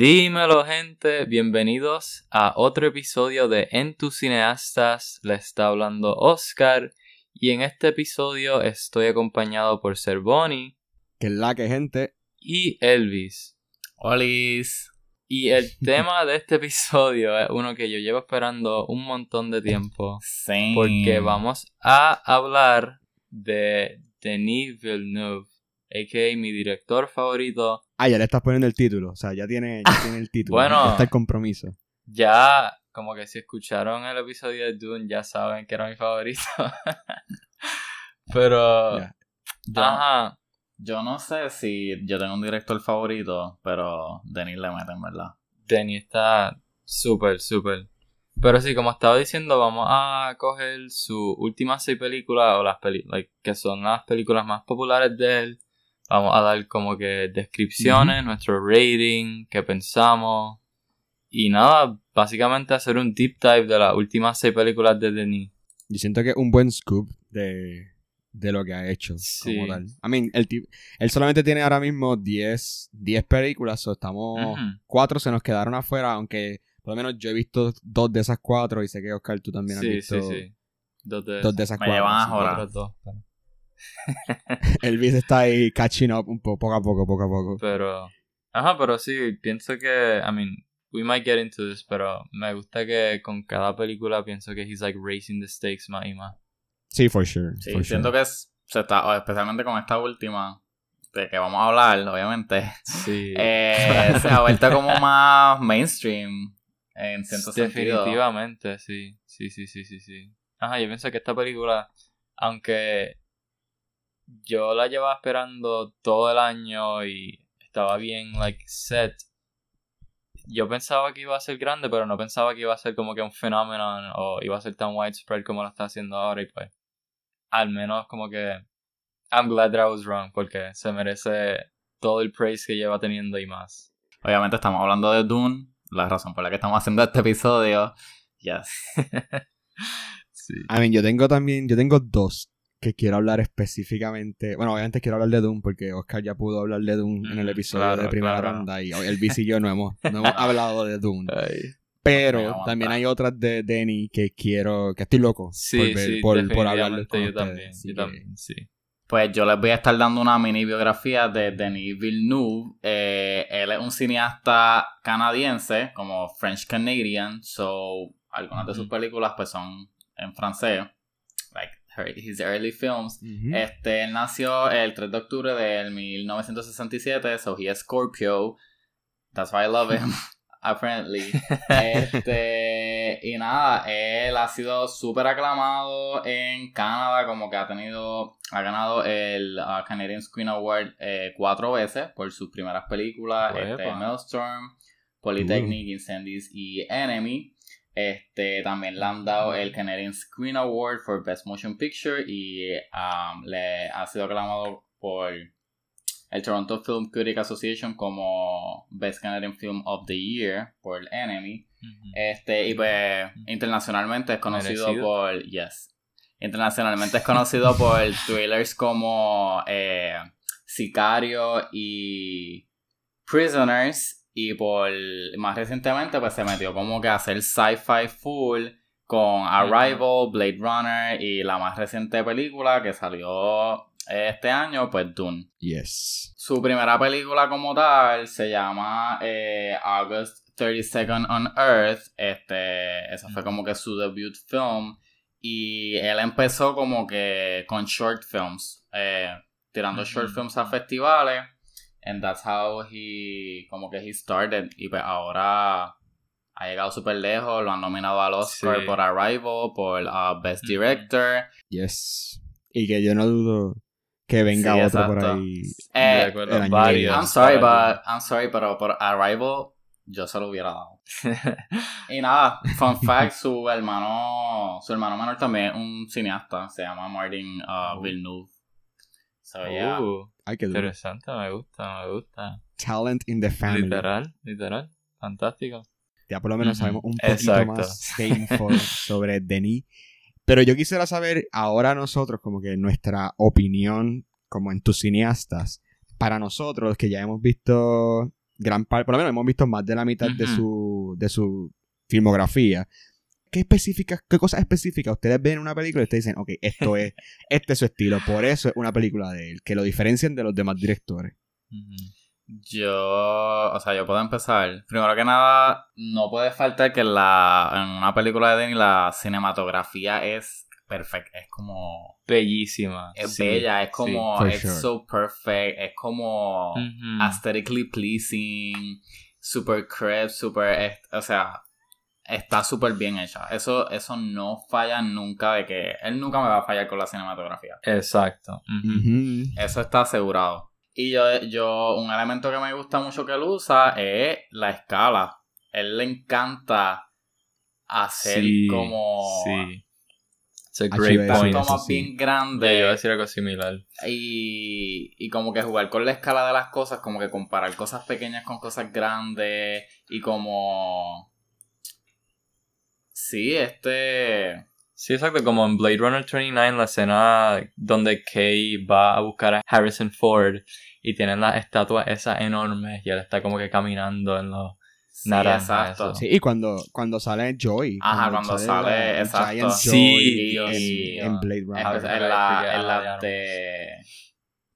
Dímelo gente, bienvenidos a otro episodio de En tus cineastas, le está hablando Oscar y en este episodio estoy acompañado por Bonnie Que es la que gente. Y Elvis. Olis. Y el tema de este episodio es uno que yo llevo esperando un montón de tiempo. Sí. Porque vamos a hablar de Denis Villeneuve, a.k.a. mi director favorito. Ah, ya le estás poniendo el título. O sea, ya tiene, ya tiene el título. Bueno. Ya está el compromiso. Ya, como que si escucharon el episodio de Dune, ya saben que era mi favorito. Pero... Yo, Ajá. yo no sé si yo tengo un director favorito, pero Denis le mete, en verdad. Denny está súper, súper. Pero sí, como estaba diciendo, vamos a coger sus últimas seis películas, o las películas, que son las películas más populares de él. Vamos a dar como que descripciones, nuestro rating, qué pensamos. Y nada, básicamente hacer un deep dive de las últimas seis películas de Denis. Yo siento que es un buen scoop de, de lo que ha hecho. Sí. Como tal. I mean, el tip- él solamente tiene ahora mismo 10, 10 películas. O estamos. Cuatro se nos quedaron afuera. Aunque por lo menos yo he visto dos de esas cuatro. Y sé que Oscar, tú también has Sí, visto sí, sí. Dos de dos de esas Me cuatro. llevan así que ahora. Otros dos, pero- Elvis está ahí catching up un poco, poco a poco, poco a poco. Pero, ajá, pero sí, pienso que, I mean, we might get into this, pero me gusta que con cada película pienso que he's like raising the stakes más y más. Sí, for sure. Sí, for siento sure. que es, se está, o especialmente con esta última, de que vamos a hablar, obviamente, Sí. eh, se ha vuelto como más mainstream en cierto sentido. Definitivamente, sí. Sí, sí, sí, sí, sí. Ajá, yo pienso que esta película, aunque yo la llevaba esperando todo el año y estaba bien, like, set, yo pensaba que iba a ser grande, pero no pensaba que iba a ser como que un fenómeno o iba a ser tan widespread como lo está haciendo ahora y pues, al menos como que, I'm glad that I was wrong, porque se merece todo el praise que lleva teniendo y más. Obviamente estamos hablando de Dune, la razón por la que estamos haciendo este episodio. Yes. Sí. I mean, yo tengo también, yo tengo dos que quiero hablar específicamente. Bueno, obviamente quiero hablar de Doom porque Oscar ya pudo hablar de Doom en el Mm, episodio claro, de primera claro. ronda y el y yo no hemos, no hemos hablado de Doom. Ay. Pero también hay otras de Denny que quiero, que estoy loco Sí, por, ver, sí, por, por hablarles con yo ustedes. también, Así yo que- también, sí. Pues yo les voy a estar dando una mini biografía de Denis Villeneuve. Eh, él es un cineasta canadiense, como French Canadian, so algunas de sus películas pues son en francés, her- his early films. Ujú. Este, él nació el 3 de octubre del 1967, so he is Scorpio. That's why I love him, apparently. Este, y nada, él ha sido súper aclamado en Canadá, como que ha tenido, ha ganado el uh, Canadian Screen Award eh, cuatro veces por sus primeras películas, Uepa. este, Maelstrom, Polytechnic, Incendies y Enemy. Este, también le han dado el Canadian Screen Award for Best Motion Picture y um, le ha sido aclamado por el Toronto Film Critic Association como Best Canadian Film of the Year por Enemy. Ujú. Este, y pues internacionalmente es conocido Merecido. por. Yes. Internacionalmente es conocido por thrillers como eh, Sicario y Prisoners. Y por más recientemente, pues se metió como que a hacer sci-fi full con Arrival, Blade Runner y la más reciente película que salió este año, pues Dune. Yes. Su primera película como tal se llama eh, August 32nd on Earth. Este, esa fue como que su debut film. Y él empezó como que con short films. eh, tirando short films a festivales. And that's how he, como que he started. Y pues ahora ha llegado súper lejos. Lo han nominado al Oscar Sí. por Arrival, por uh, Best. Director. Yes. Y que yo no dudo que venga Sí, otro por ahí. Eh, de acuerdo, el año varios. I'm sorry, but I'm sorry, pero por Arrival yo se lo hubiera dado. Y nada, fun fact, su hermano, su hermano menor también es un cineasta, se llama Martin uh. Villeneuve. So yeah. Uh, Ay, que duro. interesante, me gusta, me gusta. Talent in the family. Literal, literal. Fantástico. Ya por lo menos sabemos un poquito Exacto. más de info sobre Denis. Pero yo quisiera saber ahora nosotros como que nuestra opinión como en tus cineastas. Para nosotros que ya hemos visto gran parte, por lo menos hemos visto más de la mitad de su de su filmografía. ¿Qué específicas, qué cosas específicas ustedes ven en una película y ustedes dicen, ok, esto es, este es su estilo, por eso es una película de él, que lo diferencian de los demás directores? Yo, o sea, yo puedo empezar. Primero que nada, no puede faltar que en la, en una película de Denny la cinematografía es perfecta. Es como, Bellísima. es sí, bella, es como, es sure. so perfect, es como aesthetically pleasing, super crisp, super, es- o sea, está súper bien hecha. Eso, eso no falla nunca de que, él nunca me va a fallar con la cinematografía. Exacto. Eso está asegurado. Y yo, yo, un elemento que me gusta mucho que él usa es la escala. Él le encanta hacer Sí, como Sí. It's a great point. tomas sí. bien Ya iba a decir algo similar. y, y como que jugar con la escala de las cosas, como que comparar cosas pequeñas con cosas grandes y como... Sí, este... Sí, exacto. Como en Blade Runner 29, la escena donde Kay va a buscar a Harrison Ford y tienen las estatuas esas enormes y él está como que caminando en los... Sí, Naranja, exacto. eso. Sí, y cuando, cuando sale Joy. Ajá, cuando sale, la- el exacto. Giant Sí, Joy y- en, en Blade En, Runner. En verdad, la, porque en la ya. de...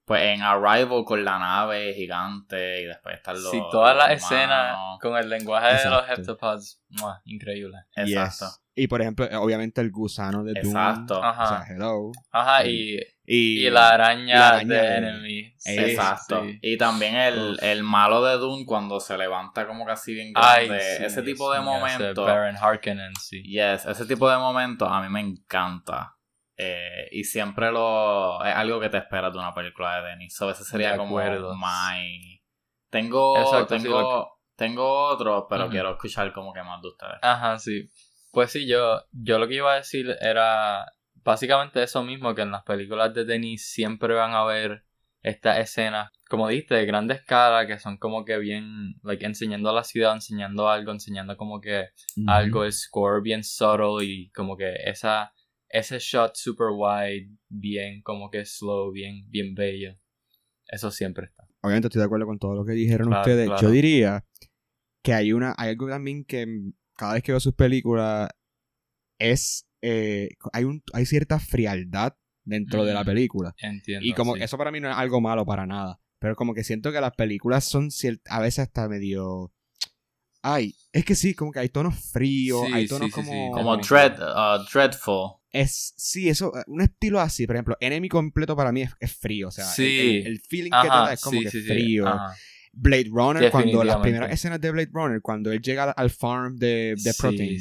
Pues en Arrival con la nave gigante y después están los... Sí, todas las escenas con el lenguaje de los heptapods. Increíble. Exacto. Yes. Y por ejemplo, eh, obviamente el gusano de Doom. Exacto. O Ajá. sea, hello. Ajá, y, Y, y la araña, y la araña de de- Enemy. Sí, Exacto. sí. Y también el, el malo de Dune cuando se levanta como casi bien Ay, grande. sí, ese tipo de momentos. Baron Harkonnen, sí. Yes, ese tipo de momentos a mí me encanta. Eh, y siempre lo. Es algo que te esperas de una película de Denis. So, ese sería como my. Tengo. Exacto, sí, tengo. Tengo otro, pero quiero escuchar como que más de ustedes. Ajá, sí. Pues sí, yo, yo lo que iba a decir era básicamente eso mismo, que en las películas de Denis siempre van a ver estas escenas, como dijiste, de grande escala, que son como que bien, like, enseñando a la ciudad, enseñando algo, enseñando como que algo, el score bien subtle y como que esa, ese shot super wide, bien como que slow, bien, bien bello. Eso siempre está. Obviamente estoy de acuerdo con todo lo que dijeron Claro, ustedes. claro. Yo diría que hay una, hay algo también que cada vez que veo sus películas es eh, hay un, hay cierta frialdad dentro de la película. Entiendo. Y como sí. eso para mí no es algo malo para nada. Pero como que siento que las películas son a veces hasta medio. Ay, es que sí, como que hay tonos fríos, Sí, hay tonos sí, sí, sí. como. Como Como- Dread, uh, Dreadful. Es, sí, eso, un estilo así. Por ejemplo, Enemy completo para mí es, es frío. O sea, el- Sí. el, el feeling que te da es como sí, que sí, frío. Blade Runner, cuando las primeras escenas de Blade Runner, cuando él llega al farm de, de Protein.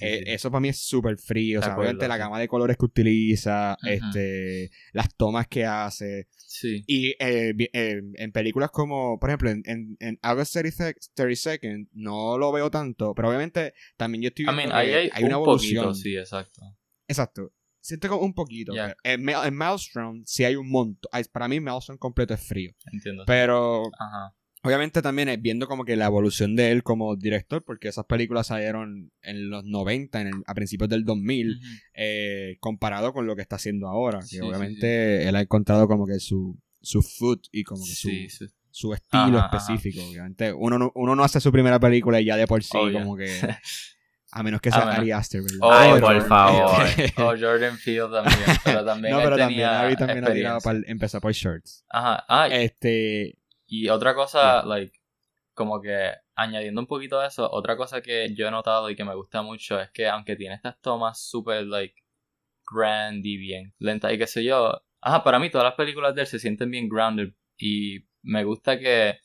Eh. Eso para mí es súper frío. O sea, obviamente la gama de colores que utiliza, este, las tomas que hace. Sí. Y eh, eh, en películas como, por ejemplo, en, en, en August 30, 32nd, no lo veo tanto, pero obviamente también yo estoy I viendo hay, una un evolución. poquito, sí, exacto. Exacto. Siento como un poquito. En, en Maelstrom sí hay un montón. Para mí Maelstrom completo es frío. Entiendo. Pero Ajá. obviamente también es viendo como que la evolución de él como director, porque esas películas salieron en los 90, en el- a principios del 2000, Ujú. eh, comparado con lo que está haciendo ahora. Que Sí, sí, obviamente él ha encontrado como que su, su foot y como que su, estilo Ajá, ajá. específico. Obviamente uno no, uno no hace su primera película y ya de por sí como que... A menos que A sea Ari Aster, ¿verdad? Oh, Ay, por favor. O Jordan Field también. Pero también no, pero también Ari también ha tirado para empezó por shirts. Ajá. Ah, Este, y otra cosa, like, como que añadiendo un poquito a eso, otra cosa que yo he notado y que me gusta mucho es que aunque tiene estas tomas súper, like, grand y bien lentas y qué sé yo, ajá, para mí todas las películas de él se sienten bien grounded y me gusta que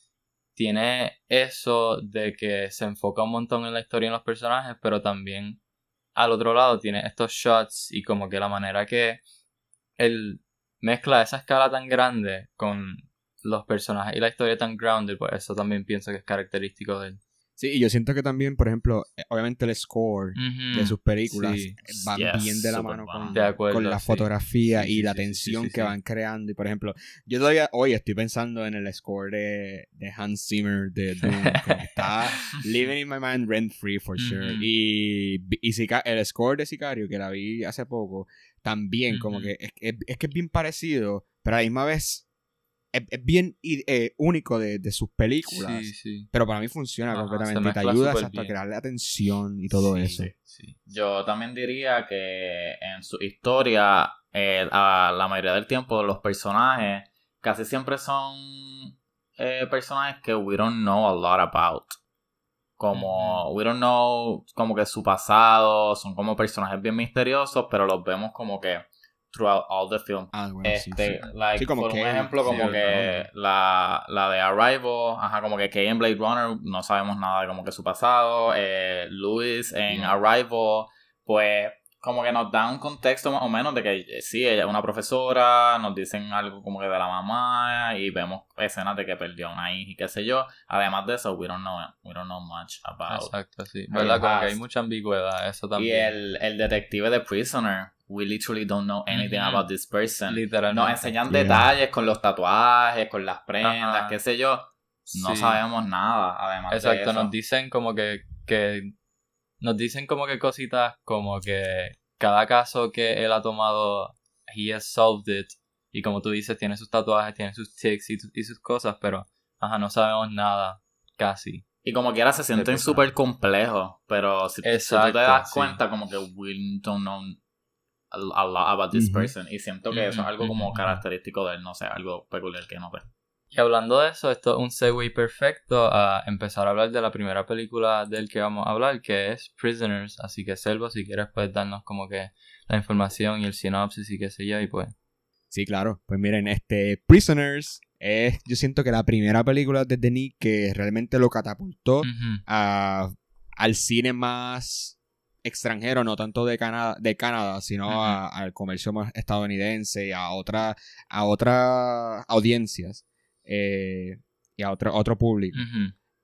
tiene eso de que se enfoca un montón en la historia y en los personajes, pero también al otro lado tiene estos shots y como que la manera que él mezcla esa escala tan grande con los personajes y la historia tan grounded, pues eso también pienso que es característico de él. Sí, y yo siento que también, por ejemplo, eh, obviamente el score de sus películas Sí. van Yes, bien de la mano con, acuerdo, con la sí. fotografía Sí, y sí, la sí, sí, tensión sí, que sí. van creando. Y por ejemplo, yo todavía hoy estoy pensando en el score de, de Hans Zimmer de Doom, como que está living in my mind rent free for sure. Y, y Sica- el score de Sicario, que la vi hace poco, también como que es, es- es que es bien parecido, pero a la misma vez es, es bien eh, único de, de sus películas. Sí, sí. Pero para mí funciona Ajá, completamente. te ayuda hasta crearle atención y todo Sí, eso. Yo también diría que en su historia, eh, a la mayoría del tiempo, los personajes casi siempre son eh, personajes que we don't know a lot about. Como, we don't know como que su pasado, son como personajes bien misteriosos, pero los vemos como que throughout all the film. Ah, bueno, sí, Este, sí. like, Sí, como por un Kay, ejemplo, como sí, que la, la de Arrival, ajá, como que Kay en Blade Runner, no sabemos nada de como que su pasado, eh, Louis en Yeah. Arrival, pues como que nos da un contexto más o menos de que eh, sí, ella es una profesora, nos dicen algo como que de la mamá y vemos escenas de que perdió a una hija y qué sé yo. Además de eso, we don't know, we don't know much about. Exacto, sí. ¿Verdad? Como que hay mucha ambigüedad, eso Y también. el, el detective de Prisoner, we literally don't know anything about this person. Literalmente. Nos enseñan Yeah. detalles con los tatuajes, con las prendas, Ajá. qué sé yo. No Sí. sabemos nada, además de Exacto, eso. nos dicen como que, que. Nos dicen como que cositas como que cada caso que él ha tomado, he has solved it. Y como tú dices, tiene sus tatuajes, tiene sus tics y, y sus cosas, pero ajá, no sabemos nada, casi. Y como quiera se sienten súper complejos, pero si, si tú te das sí. cuenta como que we don't know a, lot about this person. Y siento que eso es algo como característico de él, no sé, algo peculiar que no ve. Y hablando de eso, esto es un segue perfecto a empezar a hablar de la primera película del que vamos a hablar, que es Prisoners. Así que, Selvo, si quieres, puedes darnos como que la información y el sinopsis y qué sé yo, y pues. Sí, claro. Pues miren, este Prisoners es, yo siento que la primera película de Denis que realmente lo catapultó a- al cine más extranjero, no tanto de Canadá, de Canadá sino al comercio más estadounidense y a otra, a otras audiencias eh, y a otro, otro público.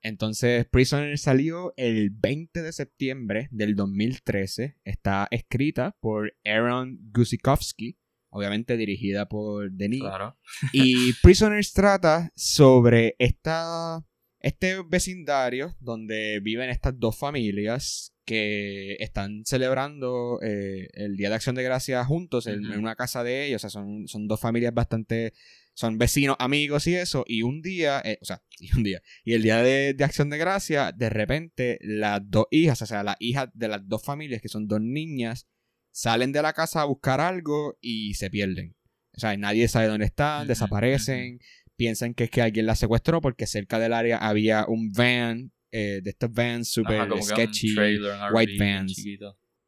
Entonces, Prisoner salió el 20 de septiembre del 2013. Está escrita por Aaron Gusikowski, obviamente dirigida por Denis. Claro. Y Prisoners trata sobre esta, este vecindario donde viven estas dos familias que están celebrando eh, el Día de Acción de Gracias juntos en, una casa de ellos. O sea, son, son dos familias bastante... Son vecinos, amigos y eso. Y un día, eh, o sea, y un día. Y el día de, de Acción de Gracias, de repente, las dos hijas, o sea, las hijas de las dos familias, que son dos niñas, salen de la casa a buscar algo y se pierden. O sea, nadie sabe dónde están, desaparecen, piensan que es que alguien las secuestró porque cerca del área había un van, eh, de estos vans super Ajá, sketchy. trailer, white vans.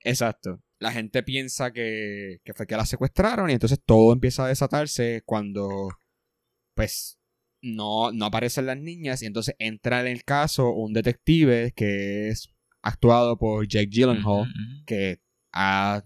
Exacto. La gente piensa que, que fue que la secuestraron y entonces todo empieza a desatarse cuando, pues, no, no aparecen las niñas y entonces entra en el caso un detective que es actuado por Jake Gyllenhaal, que ha,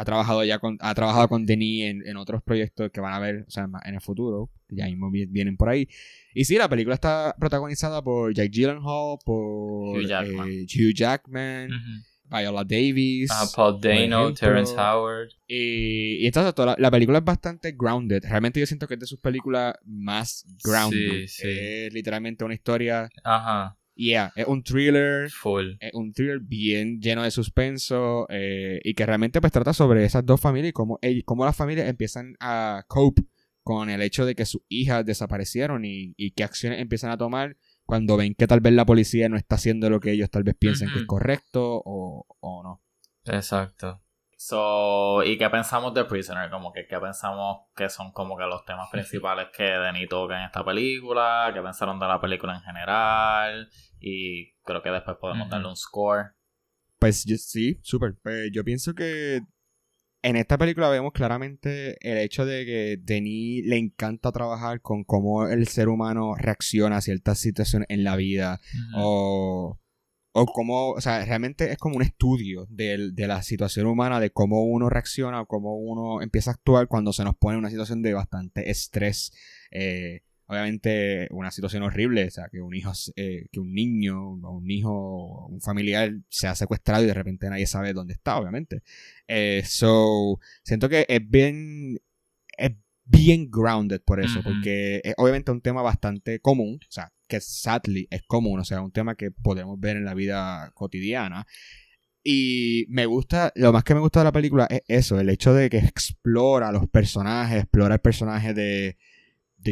ha trabajado ya con, ha trabajado con Denis en, en otros proyectos que van a ver, o sea, en el futuro, que ya mismo vi- vienen por ahí. Y sí, la película está protagonizada por Jake Gyllenhaal, por Hugh Jackman. eh, Hugh Jackman, Ujú. Viola Davis. Ah, Paul Dano. Terrence Howard. Y, y entonces toda la, la película es bastante grounded. Realmente yo siento que es de sus películas más grounded. Sí, sí. Es literalmente una historia. Ajá, Yeah, es un thriller. full. Es un thriller bien lleno de suspenso. eh, y que realmente pues trata sobre esas dos familias y cómo, cómo las familias empiezan a cope con el hecho de que sus hijas desaparecieron y, y qué acciones empiezan a tomar cuando ven que tal vez la policía no está haciendo lo que ellos tal vez piensen que es correcto o, o no. Exacto. So, ¿y qué pensamos de Prisoner? Como que, ¿qué pensamos que son como que los temas principales que Denis toca en esta película? ¿Qué pensaron de la película en general? Y creo que después podemos darle un score. Pues yo- sí, súper. Pues, yo pienso que en esta película vemos claramente el hecho de que Denis le encanta trabajar con cómo el ser humano reacciona a ciertas situaciones en la vida o, o cómo, o sea, realmente es como un estudio del- de, la situación humana, de cómo uno reacciona o cómo uno empieza a actuar cuando se nos pone en una situación de bastante estrés. Eh, obviamente una situación horrible, o sea, que un hijo, eh, que un niño, un hijo, un familiar se ha secuestrado y de repente nadie sabe dónde está, obviamente. Eh, so, siento que es bien, bien grounded por eso, porque es obviamente un tema bastante común, o sea, que sadly es común, o sea, un tema que podemos ver en la vida cotidiana. Y me gusta, lo más que me gusta de la película es eso, el hecho de que explora los personajes, explora el personaje de,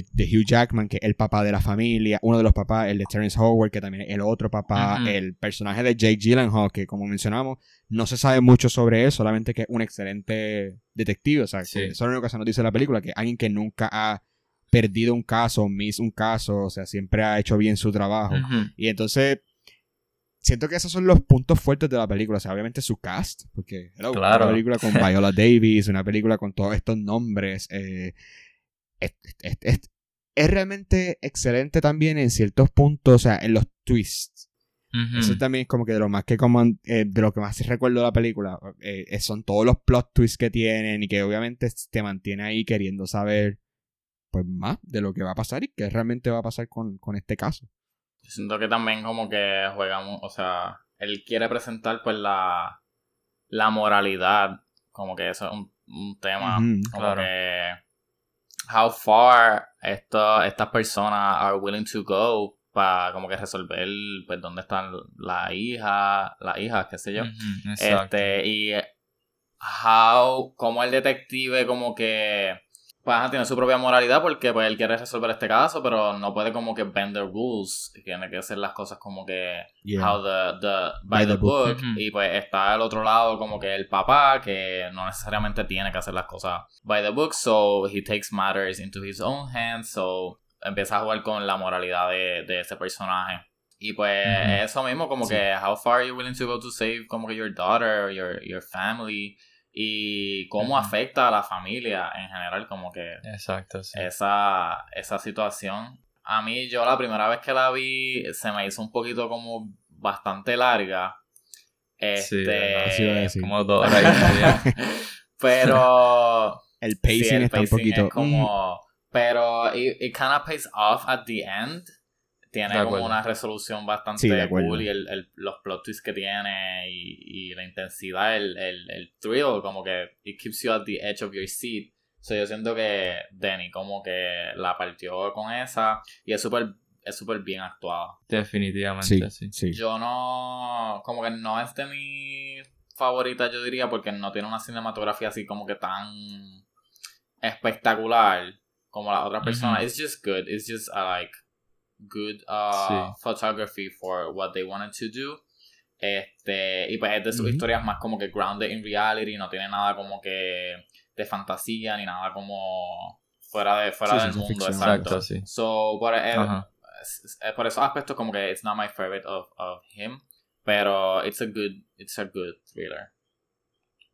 de, de Hugh Jackman, que es el papá de la familia, uno de los papás, el de Terrence Howard, que también es el otro papá, el personaje de Jake Gyllenhaal, que como mencionamos, no se sabe mucho sobre él, solamente que es un excelente detective, o sea, Sí. que eso es lo único que se nos dice en la película, que alguien que nunca ha perdido un caso, miss un caso, o sea, siempre ha hecho bien su trabajo. Y entonces, siento que esos son los puntos fuertes de la película. O sea, obviamente su cast, porque hello, Claro. una película con Viola Davis, una película con todos estos nombres. eh, es, es- es- es realmente excelente también en ciertos puntos, o sea, en los twists. Eso también es como que de lo más que como, eh, de lo que más recuerdo de la película. eh, eh, son todos los plot twists que tienen y que obviamente te mantiene ahí queriendo saber pues más de lo que va a pasar y qué realmente va a pasar con, con este caso. Yo siento que también como que juegamos, o sea, él quiere presentar pues la, la moralidad, como que eso es un, un tema, como claro. que how far estas personas are willing to go para como que resolver pues dónde están la hija, las hijas, qué sé yo. Este, y how, como el detective como que pues tiene su propia moralidad porque pues él quiere resolver este caso, pero no puede como que bend the rules, tiene que hacer las cosas como que Yeah. how the, the by, the, book, y pues está al otro lado como que el papá que no necesariamente tiene que hacer las cosas by the book, so he takes matters into his own hands, so empieza a jugar con la moralidad de, de ese personaje. Y pues eso mismo, como Sí. que how far are you willing to go to save como que your daughter, your, your family, y cómo afecta a la familia en general, como que Exacto, sí. esa, esa situación. A mí, yo la primera vez que la vi, se me hizo un poquito como bastante larga. Sí, Este, decir. Como dos horas y media. pero El sí, pacing el está un poquito. mm, es como, pero it, it kind of pays off at the end. Tiene como una resolución bastante Sí, cool y el, el- los plot twists que tiene y, y la intensidad, el, el, el thrill, como que it keeps you at the edge of your seat. So yo siento que Denny como que la partió con esa y es súper es súper bien actuada. Definitivamente, sí, sí. sí. Yo no, como que no es de mi favorita, yo diría, porque no tiene una cinematografía así como que tan espectacular como las otras personas. It's just good. It's just uh, like good uh, Sí. photography for what they wanted to do. Este, y pues es de sus historias más como que grounded in reality, no tiene nada como que de fantasía ni nada como fuera de fuera Sí, del mundo, ficción. exacto. Exacto, sí. So, por, Ajá. es- es- por esos aspectos como que it's not my favorite of, of him, pero it's a good it's a good thriller.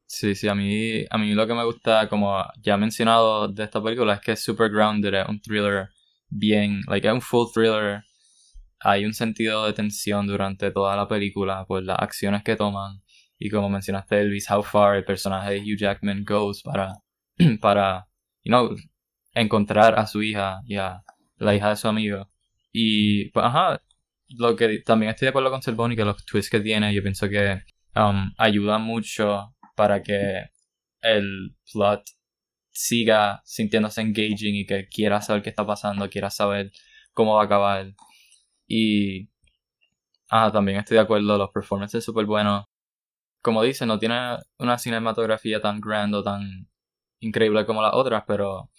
Sí, sí, a mí, a mí lo que me gusta, como ya he mencionado de esta película, es que es super grounded, es un thriller bien, like, es un full thriller. Hay un sentido de tensión durante toda la película por las acciones que toman. Y como mencionaste, Elvis, how far el personaje de Hugh Jackman goes para, para, you know, encontrar a su hija y a la hija de su amigo. Y, pues, ajá, lo que también estoy de acuerdo con Selvoni, que los twists que tiene, yo pienso que um, ayudan mucho para que el plot siga sintiéndose engaging y que quiera saber qué está pasando, quiera saber cómo va a acabar. Y ah, también estoy de acuerdo, los performances súper buenos. Como dice, no tiene una cinematografía tan grande o tan increíble como las otras, pero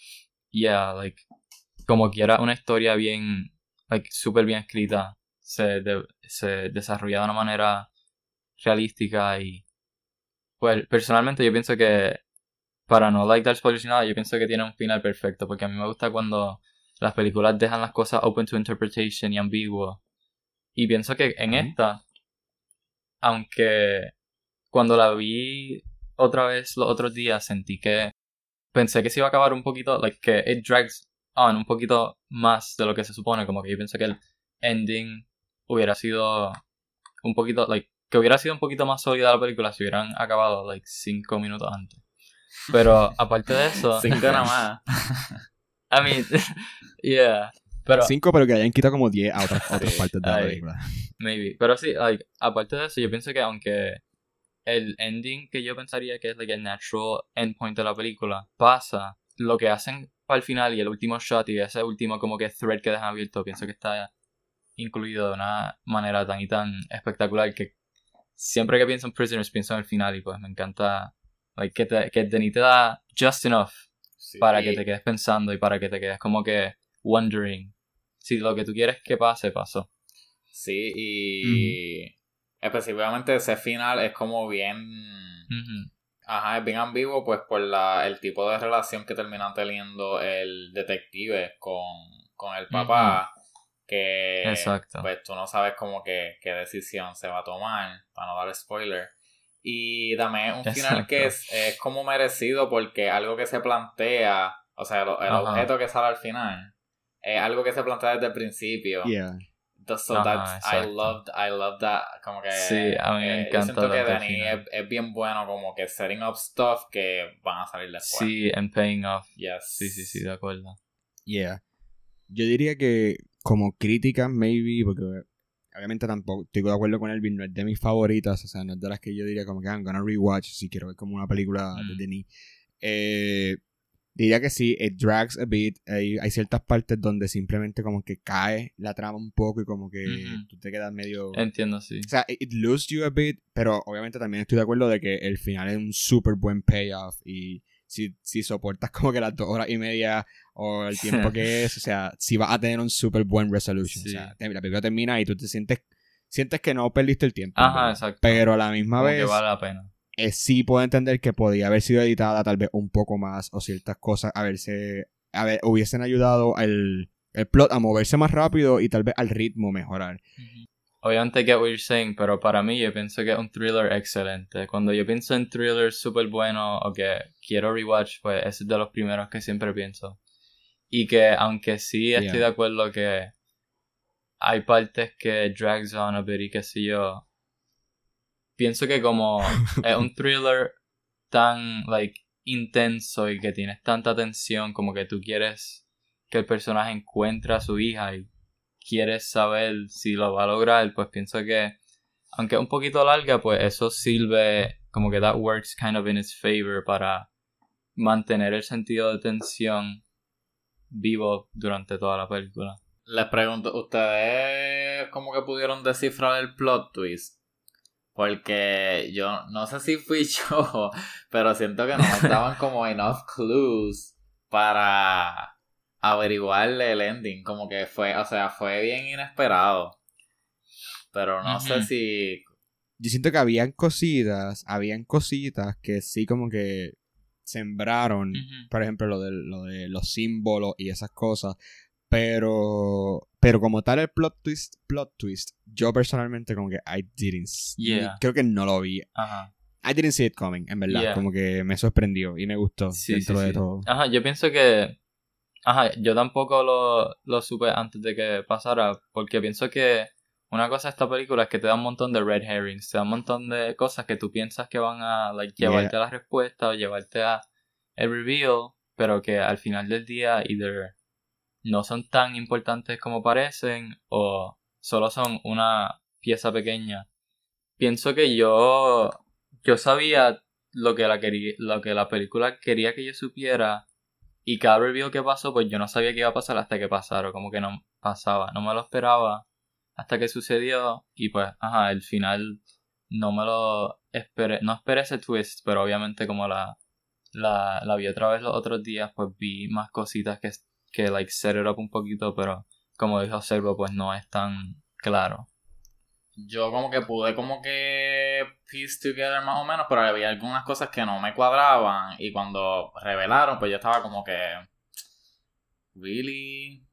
yeah, like como quiera una historia bien, like súper bien escrita, se, se desarrolla de una manera realística y pues personalmente yo pienso que para no like dar spoilers ni nada, yo pienso que tiene un final perfecto, porque a mí me gusta cuando las películas dejan las cosas open to interpretation y ambiguo. Y pienso que en esta, aunque cuando la vi otra vez los otros días sentí que pensé que se iba a acabar un poquito, like que it drags on un poquito más de lo que se supone, como que yo pensé que el ending hubiera sido un poquito, like, que hubiera sido un poquito más sólida la película si hubieran acabado, like, cinco minutos antes. Pero aparte de eso, Cinco nada más. I mean, yeah, pero Cinco, pero que hayan quitado como 10 a otras, partes de la película. Maybe. Pero sí, like, aparte de eso, yo pienso que aunque el ending que yo pensaría que es like, el natural endpoint de la película pasa, lo que hacen para el final y el último shot y ese último como que thread que dejan abierto, pienso que está incluido de una manera tan y tan espectacular que siempre que pienso en Prisoners pienso en el final y pues me encanta like, que, te, que Denis te da just enough Sí. para Y- que te quedes pensando y para que te quedes como que wondering. Si lo que tú quieres que pase, pasó. Sí, y específicamente ese final es como bien... Ajá, es bien ambiguo pues por la, el tipo de relación que termina teniendo el detective con, con el papá. Que Exacto. pues tú no sabes como que qué decisión se va a tomar, para no dar spoiler. Y también es un final que es, es como merecido porque algo que se plantea, o sea, el, objeto que sale al final, es algo que se plantea desde el principio. Yeah. So Ajá, I loved, I love that, como que... Sí, a mí me eh, encanta Yo siento que final. es, es bien bueno como que setting up stuff que van a salir después. Sí, and paying off. Yes. Sí, sí, sí, de acuerdo. Yeah. Yo diría que como crítica, maybe, porque obviamente tampoco estoy de acuerdo con Elvin, no es de mis favoritas, o sea, no es de las que yo diría como que I'm gonna rewatch si quiero ver como una película de Mm. Denis. Eh, diría que sí, it drags a bit. Hay, hay ciertas partes donde simplemente como que cae la trama un poco y como que Ujú. tú te quedas medio... Entiendo, sí. O sea, it it loses you a bit, pero obviamente también estoy de acuerdo de que el final es un súper buen payoff y si, si soportas como que las dos horas y media o el tiempo que es, o sea, si vas a tener un súper buen resolution. Sí. O sea, la película termina y tú te sientes sientes que no perdiste el tiempo. Ajá, exacto. Pero a la misma Como vez, que vale la pena. eh, sí puedo entender que podía haber sido editada tal vez un poco más o ciertas cosas haberse, a ver, hubiesen ayudado al el plot a moverse más rápido y tal vez al ritmo mejorar. Obviamente get what you're saying, pero para mí yo pienso que es un thriller excelente. Cuando yo pienso en thrillers súper buenos o que quiero rewatch, pues ese es de los primeros que siempre pienso. Y que aunque sí estoy Yeah. de acuerdo que hay partes que drags on a bit y qué sé yo, pienso que como es un thriller tan like intenso y que tienes tanta tensión como que tú quieres que el personaje encuentre a su hija y quieres saber si lo va a lograr, pues pienso que aunque es un poquito larga, pues eso sirve como que that works kind of in its favor para mantener el sentido de tensión vivo durante toda la película. Les pregunto, ¿ustedes cómo que pudieron descifrar el plot twist? Porque yo no sé si fui yo, pero siento que no nos daban como enough clues para averiguarle el ending. Como que fue, o sea, fue bien inesperado. Pero no sé si. yo siento que habían cositas, habían cositas que sí como que sembraron, por ejemplo, lo de, lo de los símbolos y esas cosas, pero pero como tal el plot twist, plot twist, yo personalmente como que I didn't, Yeah. creo que no lo vi. Ajá. I didn't see it coming, en verdad, Yeah. como que me sorprendió y me gustó Sí, dentro sí, de sí. todo. Ajá, yo pienso que. Ajá, yo tampoco lo, lo supe antes de que pasara, porque pienso que una cosa de esta película es que te da un montón de red herrings, te da un montón de cosas que tú piensas que van a like, Yeah. llevarte a la respuesta o llevarte a el reveal, pero que al final del día either no son tan importantes como parecen o solo son una pieza pequeña. Pienso que yo yo sabía lo que la quería, lo que la película quería que yo supiera y cada review que pasó pues yo no sabía que iba a pasar hasta que pasaron, como que no pasaba, no me lo esperaba hasta que sucedió y pues ajá, el final no me lo esperé, no esperé ese twist, pero obviamente como la la, la vi otra vez los otros días, pues vi más cositas que, que like set it up un poquito, pero como dijo Servo, pues no es tan claro. Yo como que pude como que piece together más o menos, pero había algunas cosas que no me cuadraban y cuando revelaron, pues yo estaba como que really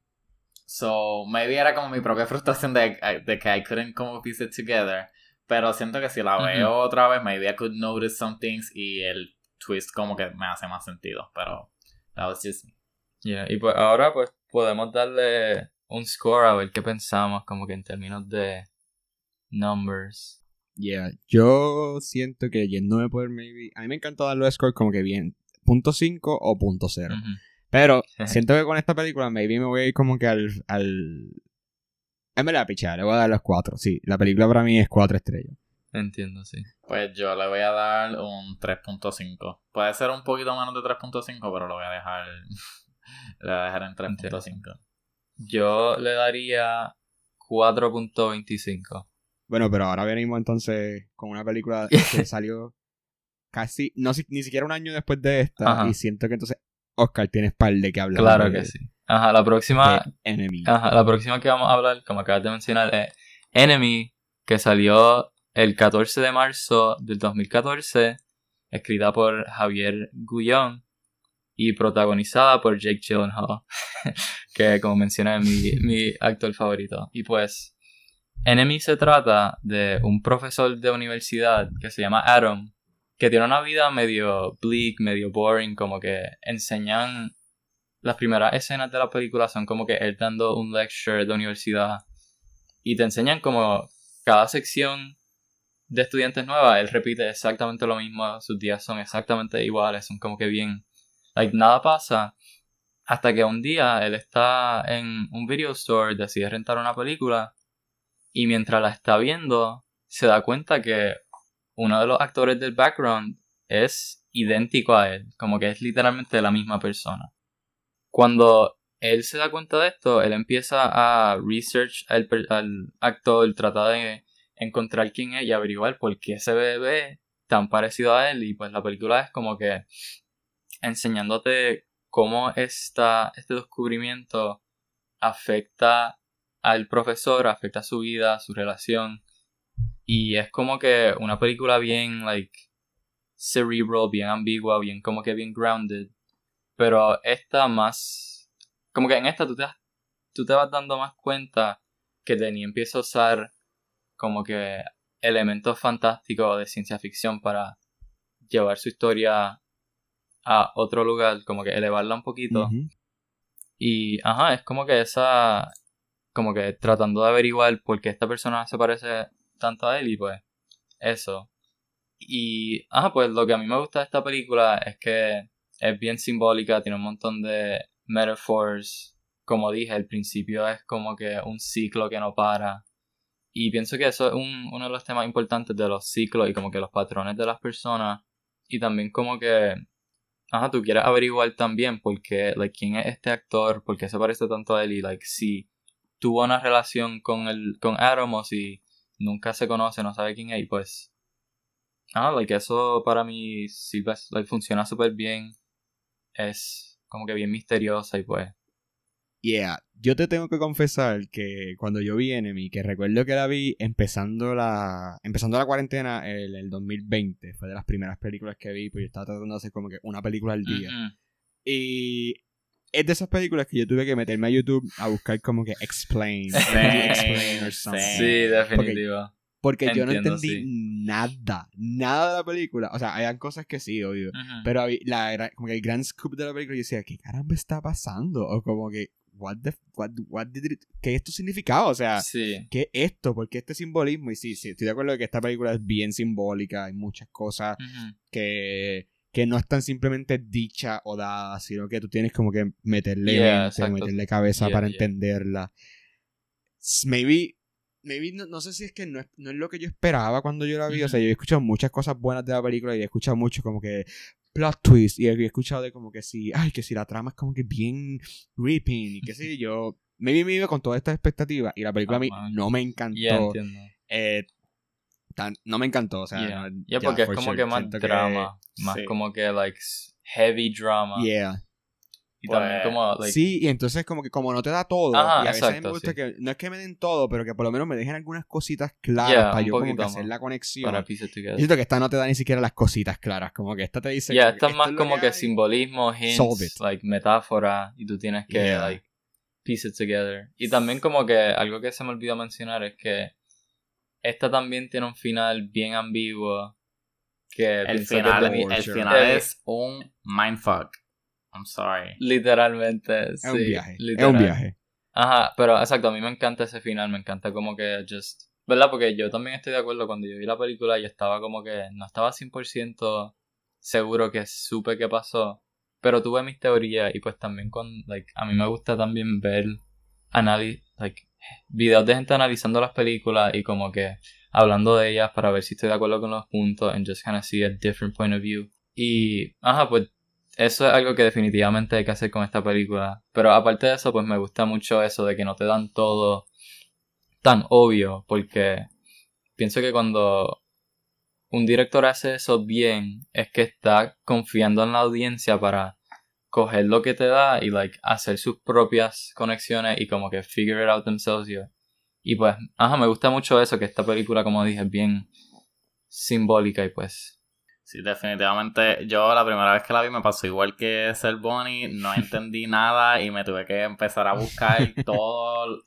so maybe era como mi propia frustración de, de que I couldn't como piece it together, pero siento que si la veo otra vez, maybe I could notice some things y el twist como que me hace más sentido, pero that was just me. Yeah, y pues ahora pues podemos darle un score a ver qué pensamos, como que en términos de numbers. Yeah, yo siento que yéndome por maybe, a mí me encantó darle score como que bien, punto .5 o punto .0. Ujú. Pero siento que con esta película maybe me voy a ir como que al... al... En verdad, pichar, le voy a dar los 4. Sí, la película para mí es 4 estrellas. Entiendo, sí. Pues yo le voy a dar un 3.5. Puede ser un poquito menos de 3.5, pero lo voy a dejar. le voy a dejar en 3.5. Yo le daría 4.25. Bueno, pero ahora venimos entonces con una película que salió casi, no si- ni siquiera un año después de esta. Ajá. Y siento que entonces Oscar tienes par de que hablar. Claro de- que sí. Ajá, la próxima. Enemy. Ajá, la próxima que vamos a hablar, como acabas de mencionar, es Enemy, que salió el 14 de marzo del 2014, escrita por Javier Gullón y protagonizada por Jake Gyllenhaal, que como mencioné es mi, mi actor favorito. Y pues, Enemy se trata de un profesor de universidad que se llama Adam, que tiene una vida medio bleak, medio boring, como que enseñan las primeras escenas de la película son como que él dando un lecture de universidad y te enseñan como cada sección de estudiantes nueva, él repite exactamente lo mismo, sus días son exactamente iguales, son como que bien, like nada pasa hasta que un día él está en un video store, decide rentar una película y mientras la está viendo se da cuenta que uno de los actores del background es idéntico a él, como que es literalmente la misma persona. Cuando él se da cuenta de esto, él empieza a research al, al actor, trata de encontrar quién es y averiguar por qué ese bebé tan parecido a él. Y pues la película es como que enseñándote cómo esta, este descubrimiento afecta al profesor, afecta su vida, su relación. Y es como que una película bien, like, cerebral, bien ambigua, bien como que bien grounded. Pero esta más... Como que en esta tú te, tú te vas dando más cuenta que Denis empieza a usar como que elementos fantásticos de ciencia ficción para llevar su historia a otro lugar, como que elevarla un poquito. Y, ajá, es como que esa, como que tratando de averiguar por qué esta persona se parece tanto a él y pues eso. Y, ajá, pues lo que a mí me gusta de esta película es que es bien simbólica, tiene un montón de metaphors. Como dije, al principio es como que un ciclo que no para. Y pienso que eso es un- uno de los temas importantes de los ciclos y como que los patrones de las personas. Y también como que Ajá, tú quieres averiguar también por qué, like, quién es este actor, por qué se parece tanto a él y, like, si tuvo una relación con el, con Adam o si nunca se conoce, no sabe quién es y pues, ah, like, eso para mí sí, like, funciona súper bien, es como que bien misteriosa y pues, Yeah, yo te tengo que confesar que cuando yo vi Enemy, que recuerdo que la vi empezando la empezando la cuarentena el, el 2020, fue de las primeras películas que vi, pues yo estaba tratando de hacer como que una película al día. Y es de esas películas que yo tuve que meterme a YouTube a buscar como que explain, Sí, explain or something. sí. definitivo, Porque yo no entendí sí. nada, nada de la película. O sea, habían cosas que sí, obvio. Pero la, como que el gran scoop de la película, yo decía, ¿qué caramba está pasando? O como que, what the, what, what did it- ¿qué esto significaba? O sea, sí, ¿qué es esto? ¿Por qué este simbolismo? Y sí, sí, estoy de acuerdo de que esta película es bien simbólica, hay muchas cosas que, que no están simplemente dichas o dadas, sino que tú tienes como que meterle Yeah, mente, meterle cabeza Yeah, para yeah. entenderla. Maybe, maybe no, no sé si es que no es, no es lo que yo esperaba cuando yo la vi. O sea, yo he escuchado muchas cosas buenas de la película y he escuchado mucho como que plot twist y he, escuchado de como que si, ay, que si la trama es como que bien ripping y qué sé yo. Maybe me iba con todas estas expectativas y la película a mí Ajá. no me encantó. Eh, tan- no me encantó, o sea, Yeah. no, Ya, ya, porque es como sure, que más siento que- drama, más sí. como que, like, heavy drama. Yeah. Y Pues, también como, like, sí, y entonces como que como no te da todo, Ajá, y a veces me gusta sí. que, no es que me den todo, pero que por lo menos me dejen algunas cositas claras Yeah, para yo como que hacer la conexión. para piece it Yo together. siento que esta no te da ni siquiera las cositas claras, como que esta te dice... Ya, que esta es más como que hay. simbolismo, hints, like metáfora, y tú tienes que, Yeah. like, piece it together. Y también como que algo que se me olvidó mencionar es que esta también tiene un final bien ambiguo, que El que final, Denis- el final Eh, es un mindfuck. I'm sorry. literalmente, Es un sí, viaje, literal. es un viaje. Ajá, pero exacto, a mí me encanta ese final, me encanta como que just... ¿Verdad? Porque yo también estoy de acuerdo, cuando yo vi la película yo estaba como que no estaba 100% seguro que supe qué pasó, pero tuve mis teorías y pues también con, like, a mí me gusta también ver anali like, videos de gente analizando las películas y como que hablando de ellas para ver si estoy de acuerdo con los puntos and just kind of see a different point of view. Y, ajá, pues eso es algo que definitivamente hay que hacer con esta película. Pero aparte de eso, pues me gusta mucho eso de que no te dan todo tan obvio. Porque pienso que cuando un director hace eso bien, es que está confiando en la audiencia para coger lo que te da y like hacer sus propias conexiones y como que figure it out themselves y, y pues ajá me gusta mucho eso que esta película como dije es bien simbólica y pues Sí, definitivamente. Yo la primera vez que la vi me pasó igual que Ser Bonnie. No entendí nada y me tuve que empezar a buscar todo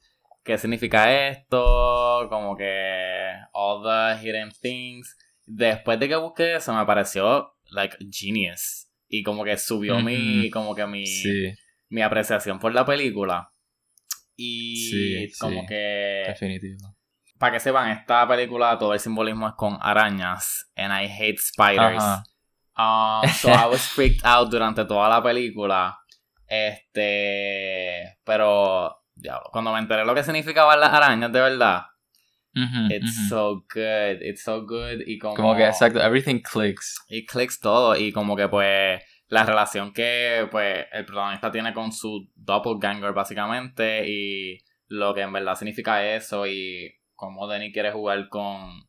qué significa esto, como que all the hidden things. Después de que busqué eso me pareció like genius y como que subió mi como que mi mi apreciación por la película. Y como que definitivo para que sepan, esta película todo el simbolismo es con arañas. And I hate spiders. Um, so I was freaked out durante toda la película. Este. Pero. Diablo, cuando me enteré lo que significaban las arañas de verdad. It's so good. It's so good. Y como. Como que exacto. Everything clicks. Y clicks todo. Y como que pues. La relación que pues el protagonista tiene con su doppelganger básicamente. Y lo que en verdad significa eso. Y como Denny quiere jugar con,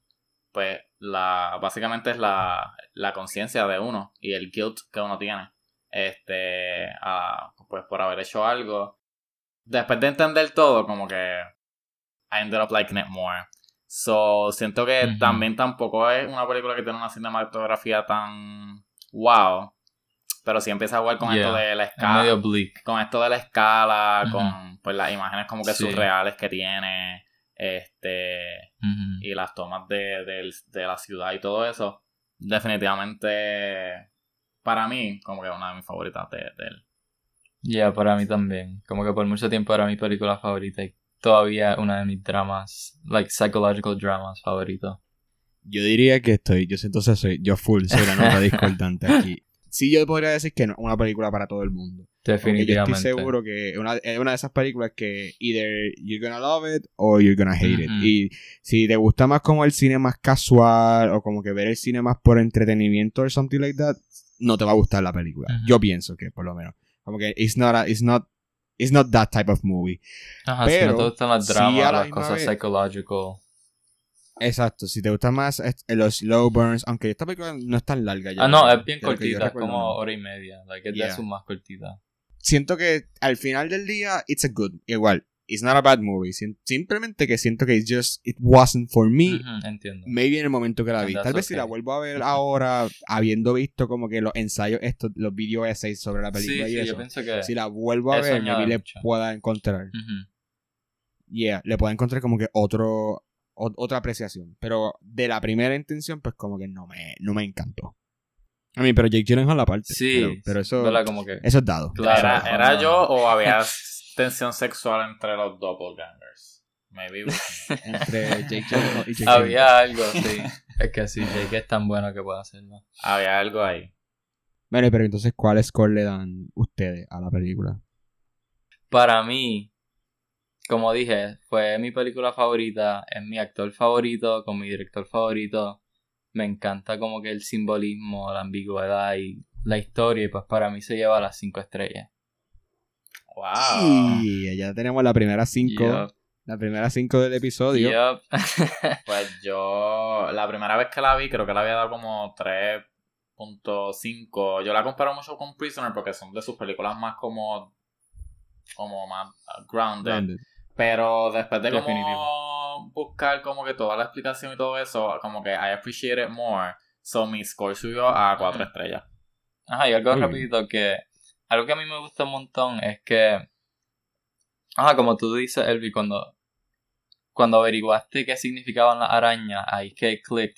pues, la, básicamente es la, la conciencia de uno y el guilt que uno tiene, este, pues por haber hecho algo. Después de entender todo, como que I ended up liking it more. So, siento que también tampoco es una película que tiene una cinematografía tan wow. Pero sí empieza a jugar con esto de la escala. Con esto de la escala, con pues las imágenes como que surreales que tiene este y las tomas de, la ciudad y todo eso, definitivamente para mí, como que una de mis favoritas de, él. Ya, para mí también. Como que por mucho tiempo era mi película favorita y todavía una de mis dramas, like psychological dramas favorito. Yo diría que estoy, yo siento que soy, yo full soy la nota discordante aquí sí yo podría decir que no una película para todo el mundo. Definitivamente. yo estoy seguro que es una, una, de esas películas que either you're gonna love it or you're gonna hate it. Y si te gusta más como el cine más casual o como que ver el cine más por entretenimiento o something like that, no te va a gustar la película. Yo pienso que por lo menos. Como que it's not, a, it's not It's not that type of movie. Ajá, Pero, si no te gustan las dramas, las cosas psychological. Exacto, si te gusta más los slow burns, aunque esta película no es tan larga ya. Ah, no, es bien cortita, es como hora y media. Like, es de sus más cortita. Siento que al final del día, it's a good. Igual, it's not a bad movie. Simplemente que siento que it just, it wasn't for me. entiendo. Maybe en el momento que la vi. Tal vez si la vuelvo a ver ahora, habiendo visto como que los ensayos, estos, los video essays sobre la película y eso. si la vuelvo a ver, maybe le pueda encontrar. Yeah, le pueda encontrar como que otro otra apreciación. Pero de la primera intención, pues como que no me, no me encantó. A mí, pero Jake Gyllenhaal la parte. Sí. Pero, eso, como que... eso es dado. ¿Era, ¿Era, yo o había tensión sexual entre los doppelgangers? Maybe. entre Jake Gyllenhaal y Jake Había algo, sí. es que sí, Jake es tan bueno que puede hacerlo. Había algo ahí. Bueno, pero entonces, ¿cuál score le dan ustedes a la película? Para mí, como dije, fue mi película favorita, es mi actor favorito, con mi director favorito. Me encanta como que el simbolismo, la ambigüedad y la historia, y pues para mí se lleva las cinco estrellas. ¡Wow! Y ya tenemos la primera cinco. La primera cinco del episodio. pues yo, la primera vez que la vi, creo que la había dado como 3.5. Yo la comparo mucho con Prisoner porque son de sus películas más como como más grounded. Pero después de como buscar como que toda la explicación y todo eso, como que I appreciate it more. So mi score subió a cuatro estrellas. Ajá, y algo rapidito que... Algo que a mí me gusta un montón es que... Ajá, como tú dices, Elvi, cuando... Cuando averiguaste qué significaban las arañas, ahí que click.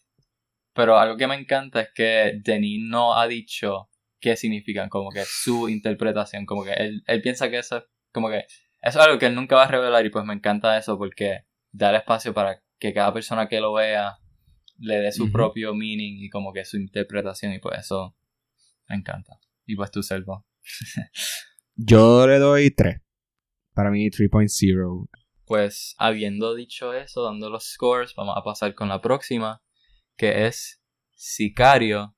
Pero algo que me encanta es que Denis no ha dicho qué significan, como que su interpretación, como que él, él piensa que eso es como que eso es algo que él nunca va a revelar y pues me encanta eso porque da el espacio para que cada persona que lo vea le dé su propio meaning y como que su interpretación y pues eso me encanta. Y pues tú, Selva. Yo le doy 3. Para mí 3.0. Pues habiendo dicho eso, dando los scores, vamos a pasar con la próxima, que es Sicario,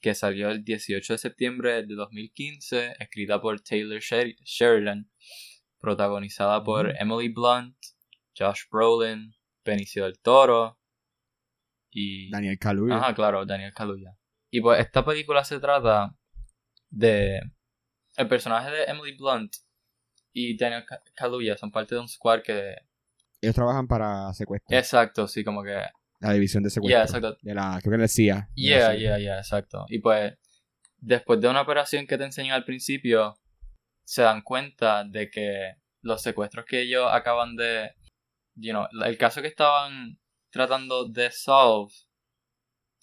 que salió el 18 de septiembre de 2015, escrita por Taylor Sheridan protagonizada por Emily Blunt, Josh Brolin, Benicio del Toro y... Daniel Kaluuya. Ajá, claro, Daniel Kaluuya. Y pues esta película se trata de el personaje de Emily Blunt y Daniel Ka- Kaluuya son parte de un squad que... Ellos trabajan para secuestro. Exacto, sí, como que... La división de secuestro. Yeah, exacto. De la, creo que el CIA. de la Yeah, yeah, yeah, exacto. Y pues, después de una operación que te enseñé al principio, se dan cuenta de que los secuestros que ellos acaban de, you know, el caso que estaban tratando de solve,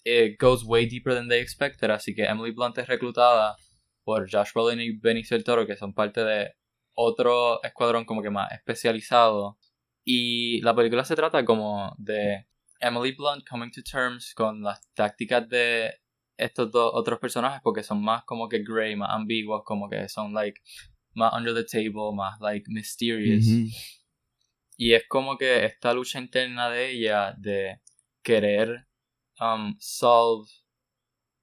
it goes way deeper than they expected, así que Emily Blunt es reclutada por Josh Brolin y Benicio del Toro, que son parte de otro escuadrón como que más especializado. Y la película se trata como de Emily Blunt coming to terms con las tácticas de estos dos otros personajes porque son más como que gray, más ambiguos, como que son like más under the table, más like mysterious. Y es como que esta lucha interna de ella de querer um, solve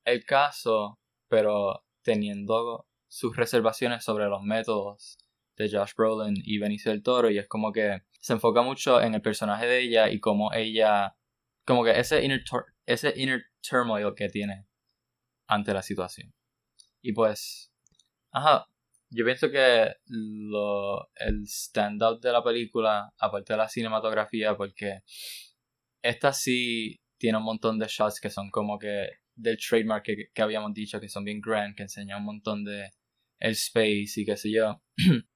el caso, pero teniendo sus reservaciones sobre los métodos de Josh Brolin y Benicio del Toro. Y es como que se enfoca mucho en el personaje de ella y cómo ella, como que ese inner, ese inner turmoil que tiene ante la situación. Y pues, ajá, yo pienso que lo, el standout de la película, aparte de la cinematografía, porque esta sí tiene un montón de shots que son como que del trademark que, que habíamos dicho, que son bien grand, que enseñan un montón de el space y qué sé yo.